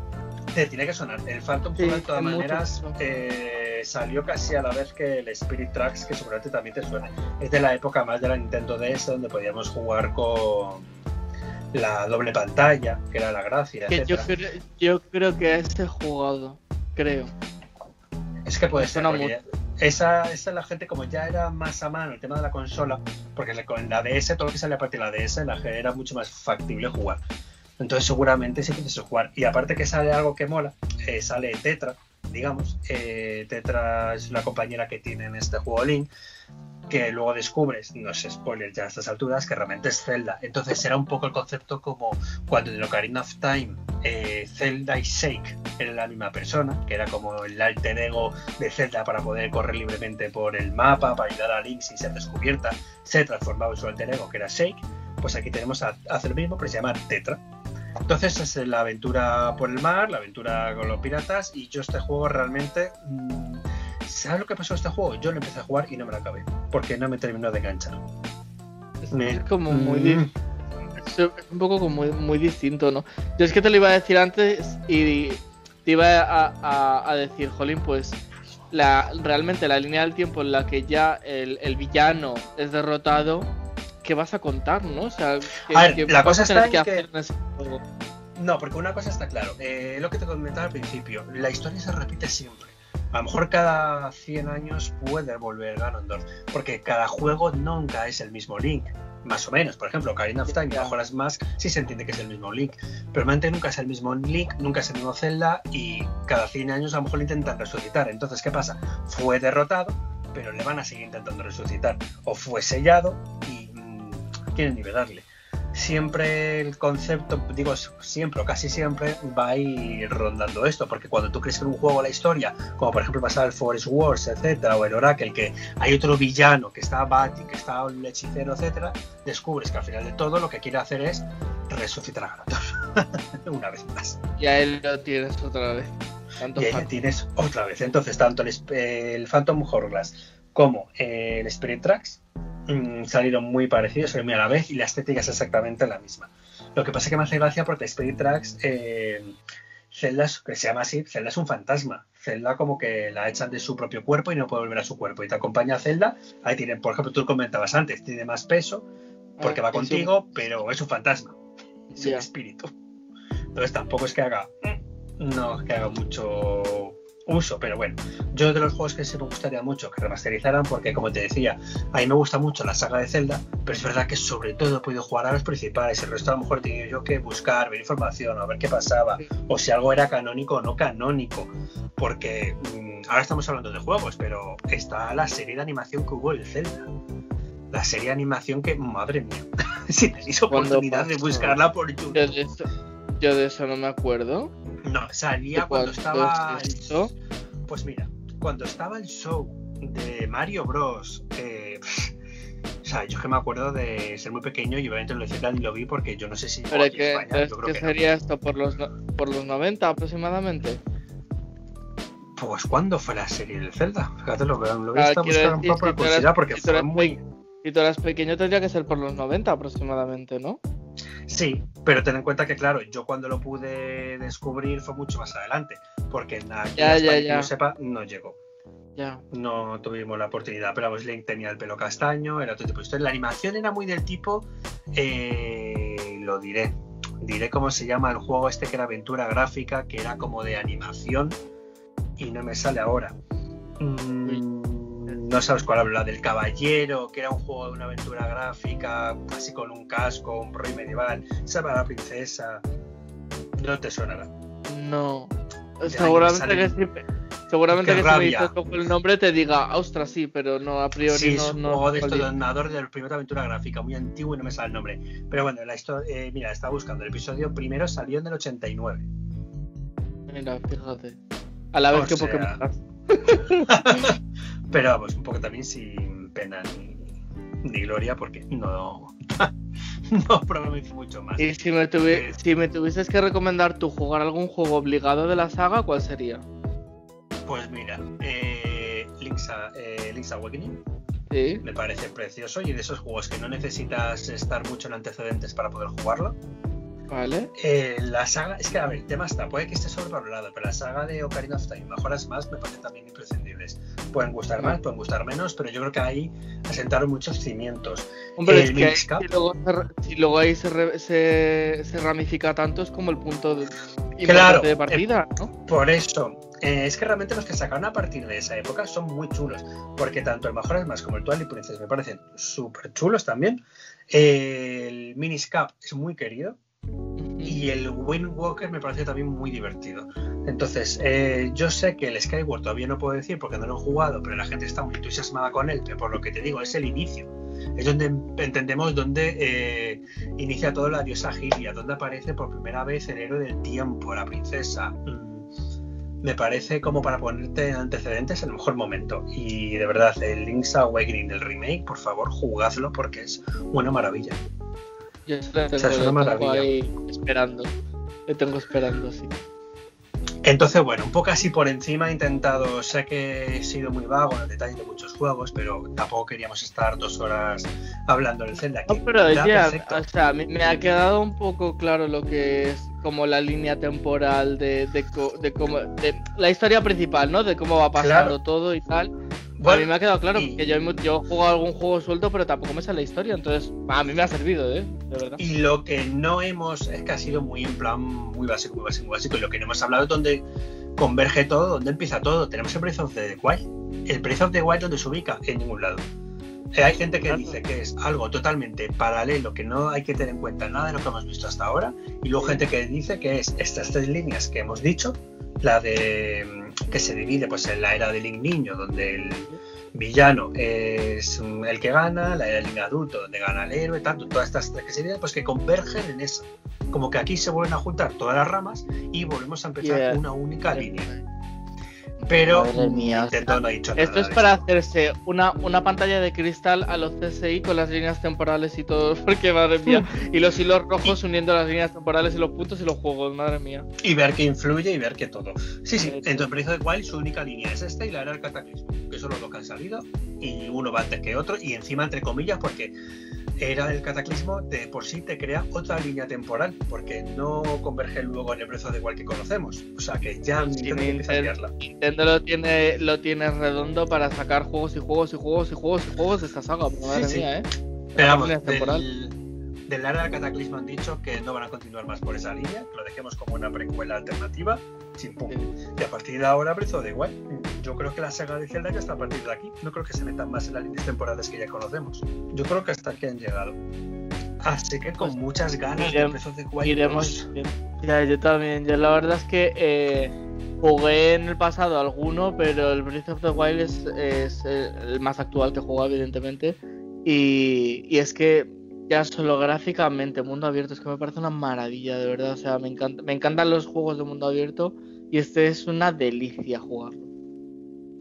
te tiene que sonar. El Phantom Sí, Hourglass, de todas maneras, eh, salió casi a la vez que el Spirit Tracks, que seguramente también te suena. Es de la época más de la Nintendo DS, donde podíamos jugar con la doble pantalla, que era la gracia, Que yo, etcétera. cre- yo creo que a este jugado, creo. Es que puede Me ser, esa, esa la gente como ya era más a mano el tema de la consola, porque con la DS, todo lo que sale a partir de la DS, la era mucho más factible jugar. Entonces seguramente sí puedes jugar. Y aparte que sale algo que mola, eh, sale Tetra, digamos. Eh, Tetra es la compañera que tiene en este juego Link, que luego descubres, no es spoiler ya a estas alturas, que realmente es Zelda. Entonces será un poco el concepto como cuando en Ocarina of Time eh, Zelda y Shake eran la misma persona, que era como el alter ego de Zelda para poder correr libremente por el mapa, para ayudar a Link sin ser descubierta, se transformaba en su alter ego, que era Shake. Pues aquí tenemos a hacer lo mismo, pero se llama Tetra. Entonces es la aventura por el mar, la aventura con los piratas, y yo este juego realmente... mm, ¿Sabes lo que pasó a este juego? Yo lo empecé a jugar y no me lo acabé, porque no me terminó de enganchar. Es, Me- es como muy Mm. es un poco como muy, muy distinto, ¿no? Yo es que te lo iba a decir antes y te iba a, a- a decir, Jolín, pues la, realmente la línea del tiempo en la que ya el, el villano es derrotado, ¿qué vas a contar, no? O sea, ¿qué, A ver, qué la vas cosa a tener está en que- hacer en ese juego? No, porque una cosa está claro, eh, lo que te comentaba al principio, la historia se repite siempre. A lo mejor cada 100 años puede volver Ganondorf, porque cada juego nunca es el mismo Link, más o menos. Por ejemplo, Ocarina of Time, Ya. mejoras más, sí se entiende que es el mismo Link, pero realmente nunca es el mismo Link, nunca es el mismo Zelda y cada 100 años a lo mejor lo intentan resucitar. Entonces, ¿qué pasa? Fue derrotado, pero le van a seguir intentando resucitar. O fue sellado y quieren nivelarle siempre el concepto, digo siempre o casi siempre, va a ir rondando esto, porque cuando tú crees que en un juego la historia, como por ejemplo pasaba el Forest Wars, etcétera, o el Oracle, que hay otro villano que está Bati, que está el hechicero, etcétera, descubres que al final de todo lo que quiere hacer es resucitar a Ganondorf. Una vez más. Y a él lo tienes otra vez. y ahí tienes otra vez. Entonces, tanto el, Phantom Hourglass como el Spirit Tracks mm, salieron muy parecidos, muy a la vez, y la estética es exactamente la misma. Lo que pasa es que me hace gracia porque Spirit Tracks, eh, Zelda, que se llama así, Zelda es un fantasma. Zelda como que la echan de su propio cuerpo y no puede volver a su cuerpo. Y te acompaña a Zelda, ahí tiene, por ejemplo, tú comentabas antes, tiene más peso porque ah, va contigo, pero es un fantasma. Es un espíritu. Entonces tampoco es que haga, no, que haga mucho uso, pero bueno, yo de los juegos que sí me gustaría mucho que remasterizaran, porque como te decía, a mí me gusta mucho la saga de Zelda, pero es verdad que sobre todo he podido jugar a los principales, el resto a lo mejor tenía yo que buscar, ver información, a ver qué pasaba, o si algo era canónico o no canónico, porque mm, ahora estamos hablando de juegos, pero está la serie de animación que hubo en Zelda. La serie de animación que, madre mía, si tenéis oportunidad de buscarla por YouTube. Yo de eso no me acuerdo. No, salía cuando estaba. El, pues mira, cuando estaba el show de Mario Bros. Eh, o sea, yo que me acuerdo de ser muy pequeño y obviamente lo decía y lo vi porque yo no sé si. Pero que, ¿qué sería esto por los, por los 90 aproximadamente? Pues ¿cuándo fue la serie del Zelda? Fíjate, lo, lo voy a estar buscando un poco por curiosidad porque fue muy. Si tú eras pequeño tendría que ser por los 90 aproximadamente, ¿no? Sí, pero ten en cuenta que, claro, yo cuando lo pude descubrir fue mucho más adelante, porque en la ya, que yo sepa no llegó. Ya. No tuvimos la oportunidad, pero vamos, Link tenía el pelo castaño, era otro tipo de historia. La animación era muy del tipo, eh, lo diré, diré cómo se llama el juego este que era aventura gráfica, que era como de animación y no me sale ahora. Mm, no sabes cuál habla, del caballero, que era un juego de una aventura gráfica, así con un casco, un rey medieval, salva a la princesa. No te sonará. No. seguramente que sí. Seguramente que si me dices el nombre te diga, ostras, sí, pero no, a priori sí, no. es un juego de esto de la primera aventura gráfica, muy antiguo y no me sale el nombre. Pero bueno, la historia, eh, mira, estaba buscando. El episodio primero salió en el 89. Mira, fíjate. A la vez que Pokémon. Pero vamos, un poco también sin pena ni, gloria, porque no, no probablemente mucho más. Y si me, eh, si me tuvieses que recomendar tú jugar algún juego obligado de la saga, ¿cuál sería? Pues mira, eh, Link's, eh, Awakening. Me parece precioso y de esos juegos que no necesitas estar mucho en antecedentes para poder jugarlo. Vale. Eh, la saga, es que a ver, el tema está, puede que esté sobrevalorado, pero la saga de Ocarina of Time, mejoras más, me parecen también imprescindibles. Pueden gustar más, pueden gustar menos, pero yo creo que ahí asentaron muchos cimientos. Hombre, es que si, luego, ahí se, se, ramifica tanto, es como el punto de, claro, de partida, ¿no? Por eso, eh, es que realmente los que sacaron a partir de esa época son muy chulos, porque tanto el Mejoras Más como el Twilight Princess me parecen súper chulos también. el Miniscap es muy querido, y el Wind Walker me parece también muy divertido. Entonces, eh, yo sé que el Skyward todavía no puedo decir porque no lo he jugado, pero la gente está muy entusiasmada con él, pero por lo que te digo, es el inicio. Es donde entendemos dónde eh, inicia todo la diosa Gilia, donde aparece por primera vez el héroe del tiempo, la princesa. Mm, me parece como para ponerte en antecedentes en el mejor momento. Y de verdad, el Link's Awakening del remake, por favor, jugadlo porque es una maravilla. Yo tengo, ahí esperando. Le tengo esperando, sí. Entonces, bueno, un poco así por encima he intentado, sé que he sido muy vago en el detalle de muchos juegos, pero tampoco queríamos estar dos horas hablando del Zelda. No, pero ya, o sea, me, ha quedado un poco claro lo que es como la línea temporal de, de, de, cómo, de la historia principal, ¿no? De cómo va pasando todo y tal a mí me ha quedado claro que yo, yo jugado algún juego suelto, pero tampoco me sale la historia, entonces a mí me ha servido, ¿eh? De verdad. Y lo que no hemos, es que ha sido muy en plan, muy básico, muy básico, muy básico. Y lo que no hemos hablado es donde converge todo, donde empieza todo. Tenemos el Breath of the Wild. El Breath of the Wild, ¿dónde se ubica? En ningún lado. Eh, hay gente que dice que es algo totalmente paralelo, que no hay que tener en cuenta nada de lo que hemos visto hasta ahora. Y luego gente que dice que es estas tres líneas que hemos dicho, la de que se divide pues en la era del Link niño, donde el villano es el que gana, la era del adulto, donde gana el héroe, tanto, todas estas que se pues que convergen en eso. Como que aquí se vuelven a juntar todas las ramas y volvemos a empezar una única línea. Pero mía, Nintendo o sea, no ha dicho Esto nada es de para hacerse una, una pantalla de cristal a los CSI con las líneas temporales y todo, porque madre mía. Y los hilos rojos uniendo las líneas temporales y los puntos y los juegos, madre mía. Y ver que influye y ver que todo. Sí, sí, entonces Breath of the Wild su única línea es esta y la era el cataclismo, que son los dos que han salido, y uno va antes que otro, y encima entre comillas, porque era el cataclismo de por sí te crea otra línea temporal, porque no converge luego en el Breath the Wild que conocemos. O sea que ya Sí, Nintendo empieza a Nintendo- liarla. Nintendo lo tiene, lo tiene redondo para sacar juegos y juegos y juegos y juegos y juegos de esta saga, madre Sí, sí. mía, ¿eh? Pero vamos, del, del área del cataclismo han dicho que no van a continuar más por esa línea, que lo dejemos como una precuela alternativa, sin pum. Y a partir de ahora Breath the Wild. Yo creo que la saga de Zelda ya está a partir de aquí. No creo que se metan más en las líneas temporales que ya conocemos. Yo creo que hasta aquí han llegado. Así que con Pues, muchas ganas de irem- Breath of the Wild. Iremos. Ya, yo también. Yo la verdad es que eh, jugué en el pasado alguno, pero el Breath of the Wild es, es el más actual que he jugado, evidentemente. Y, y es que ya solo gráficamente, mundo abierto, es que me parece una maravilla, de verdad. O sea, me, encanta, me encantan los juegos de mundo abierto y este es una delicia jugarlo.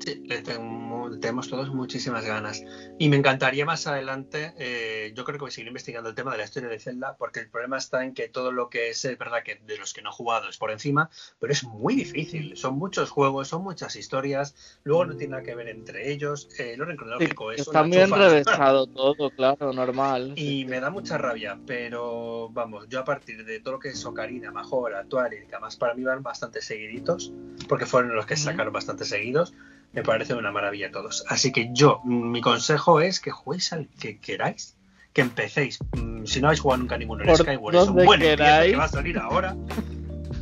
Sí, le tengo- tenemos todos muchísimas ganas. Y me encantaría más adelante, eh, yo creo que voy a seguir investigando el tema de la historia de Zelda, porque el problema está en que todo lo que es, es verdad que de los que no he jugado es por encima, pero es muy difícil. Son muchos juegos, son muchas historias, luego no tiene nada que ver entre ellos. eh, el orden Sí, cronológico es está chufa. enrevesado todo, claro, normal. Y me da mucha rabia, pero vamos, yo a partir de todo lo que es Ocarina, Majora, Twilight, que además para mí van bastante seguiditos, porque fueron los que sacaron bastante seguidos, me parece una maravilla todos. Así que yo, mi consejo es que juguéis al que queráis, que empecéis. Mm, Si no habéis jugado nunca ninguno en Skyward, es un buen que va a salir ahora.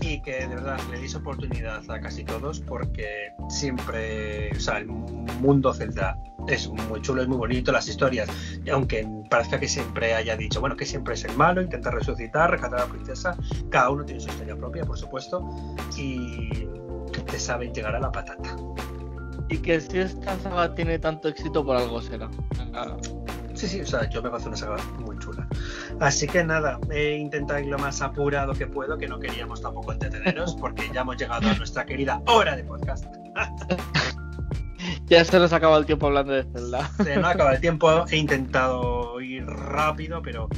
Y que de verdad le deis oportunidad a casi todos, porque siempre, o sea, el mundo Zelda es muy chulo, es muy bonito, las historias, y aunque parezca que siempre haya dicho, bueno, que siempre es el malo, intenta resucitar, rescatar a la princesa, cada uno tiene su historia propia, por supuesto, y te saben llegar a la patata. Y que si esta saga tiene tanto éxito, por algo será. Ah, Sí, sí, o sea, yo me parece una saga muy chula. Así que nada, he intentado ir lo más apurado que puedo, que no queríamos tampoco entreteneros, porque ya hemos llegado a nuestra querida hora de podcast. Ya se nos acaba el tiempo hablando de Zelda. Se nos acaba el tiempo, he intentado ir rápido, pero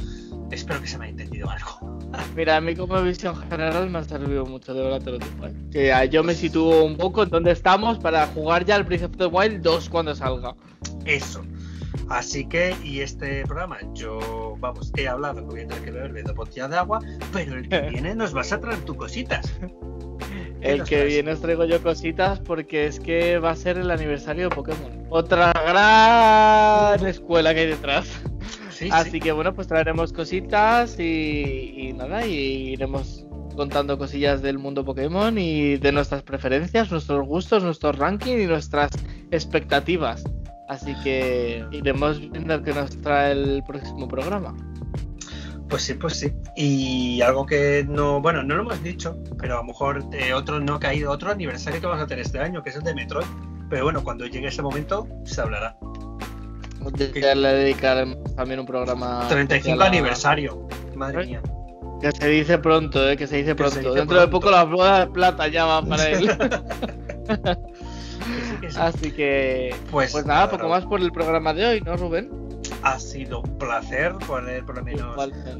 espero que se me haya entendido algo. Mira, a mí como visión general me ha servido mucho, de verdad te lo digo. ¿eh? Que yo me sitúo un poco en donde estamos para jugar ya el Breath of the Wild 2 cuando salga. Eso. Así que, y este programa, yo, vamos, he hablado que voy a tener que beber dos botellas de agua, pero el que viene nos vas a traer tus cositas. ¿Qué El que viene os traigo yo cositas porque es que va a ser el aniversario de Pokémon. Otra gran escuela que hay detrás. Sí, Así sí. que bueno, pues traeremos cositas y, y nada, y iremos contando cosillas del mundo Pokémon y de nuestras preferencias, nuestros gustos, nuestros rankings y nuestras expectativas. Así que iremos viendo qué nos trae el próximo programa. Pues sí, pues sí. Y algo que no, bueno, no lo hemos dicho, pero a lo mejor eh, otro no ha caído, otro aniversario que vamos a tener este año, que es el de Metroid. Pero bueno, cuando llegue ese momento se hablará. Ya le dedicaremos también un programa. 35 especial a- aniversario. Madre Ay. mía. Que se dice pronto, eh, que se dice Que se pronto. dice Dentro de poco las bodas de plata ya van para él. Que sí, que sí. Así que. Pues, Pues nada, poco más por el programa de hoy, ¿no, Rubén? Ha sido un placer poner por lo menos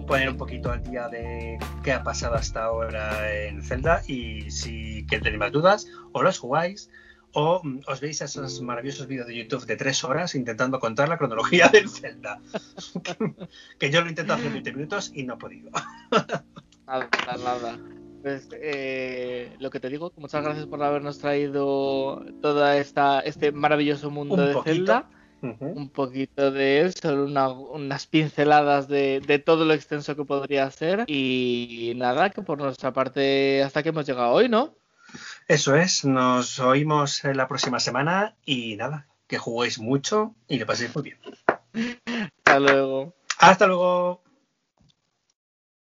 poner un poquito al día de qué ha pasado hasta ahora en Zelda y si que tenéis más dudas o los jugáis o mm, os veis esos maravillosos vídeos de YouTube de tres horas intentando contar la cronología del Zelda. que yo lo intento hace 20 minutos y no he podido. Nada, nada. Pues eh, lo que te digo, muchas gracias por habernos traído esta este maravilloso mundo Un de poquito. Zelda. Un poquito de él, solo una- unas pinceladas de, de todo lo extenso que podría ser. Y nada, que por nuestra parte hasta que hemos llegado hoy, ¿no? Eso es, nos oímos la próxima semana y nada, que juguéis mucho y le paséis muy bien. Hasta luego. Hasta luego.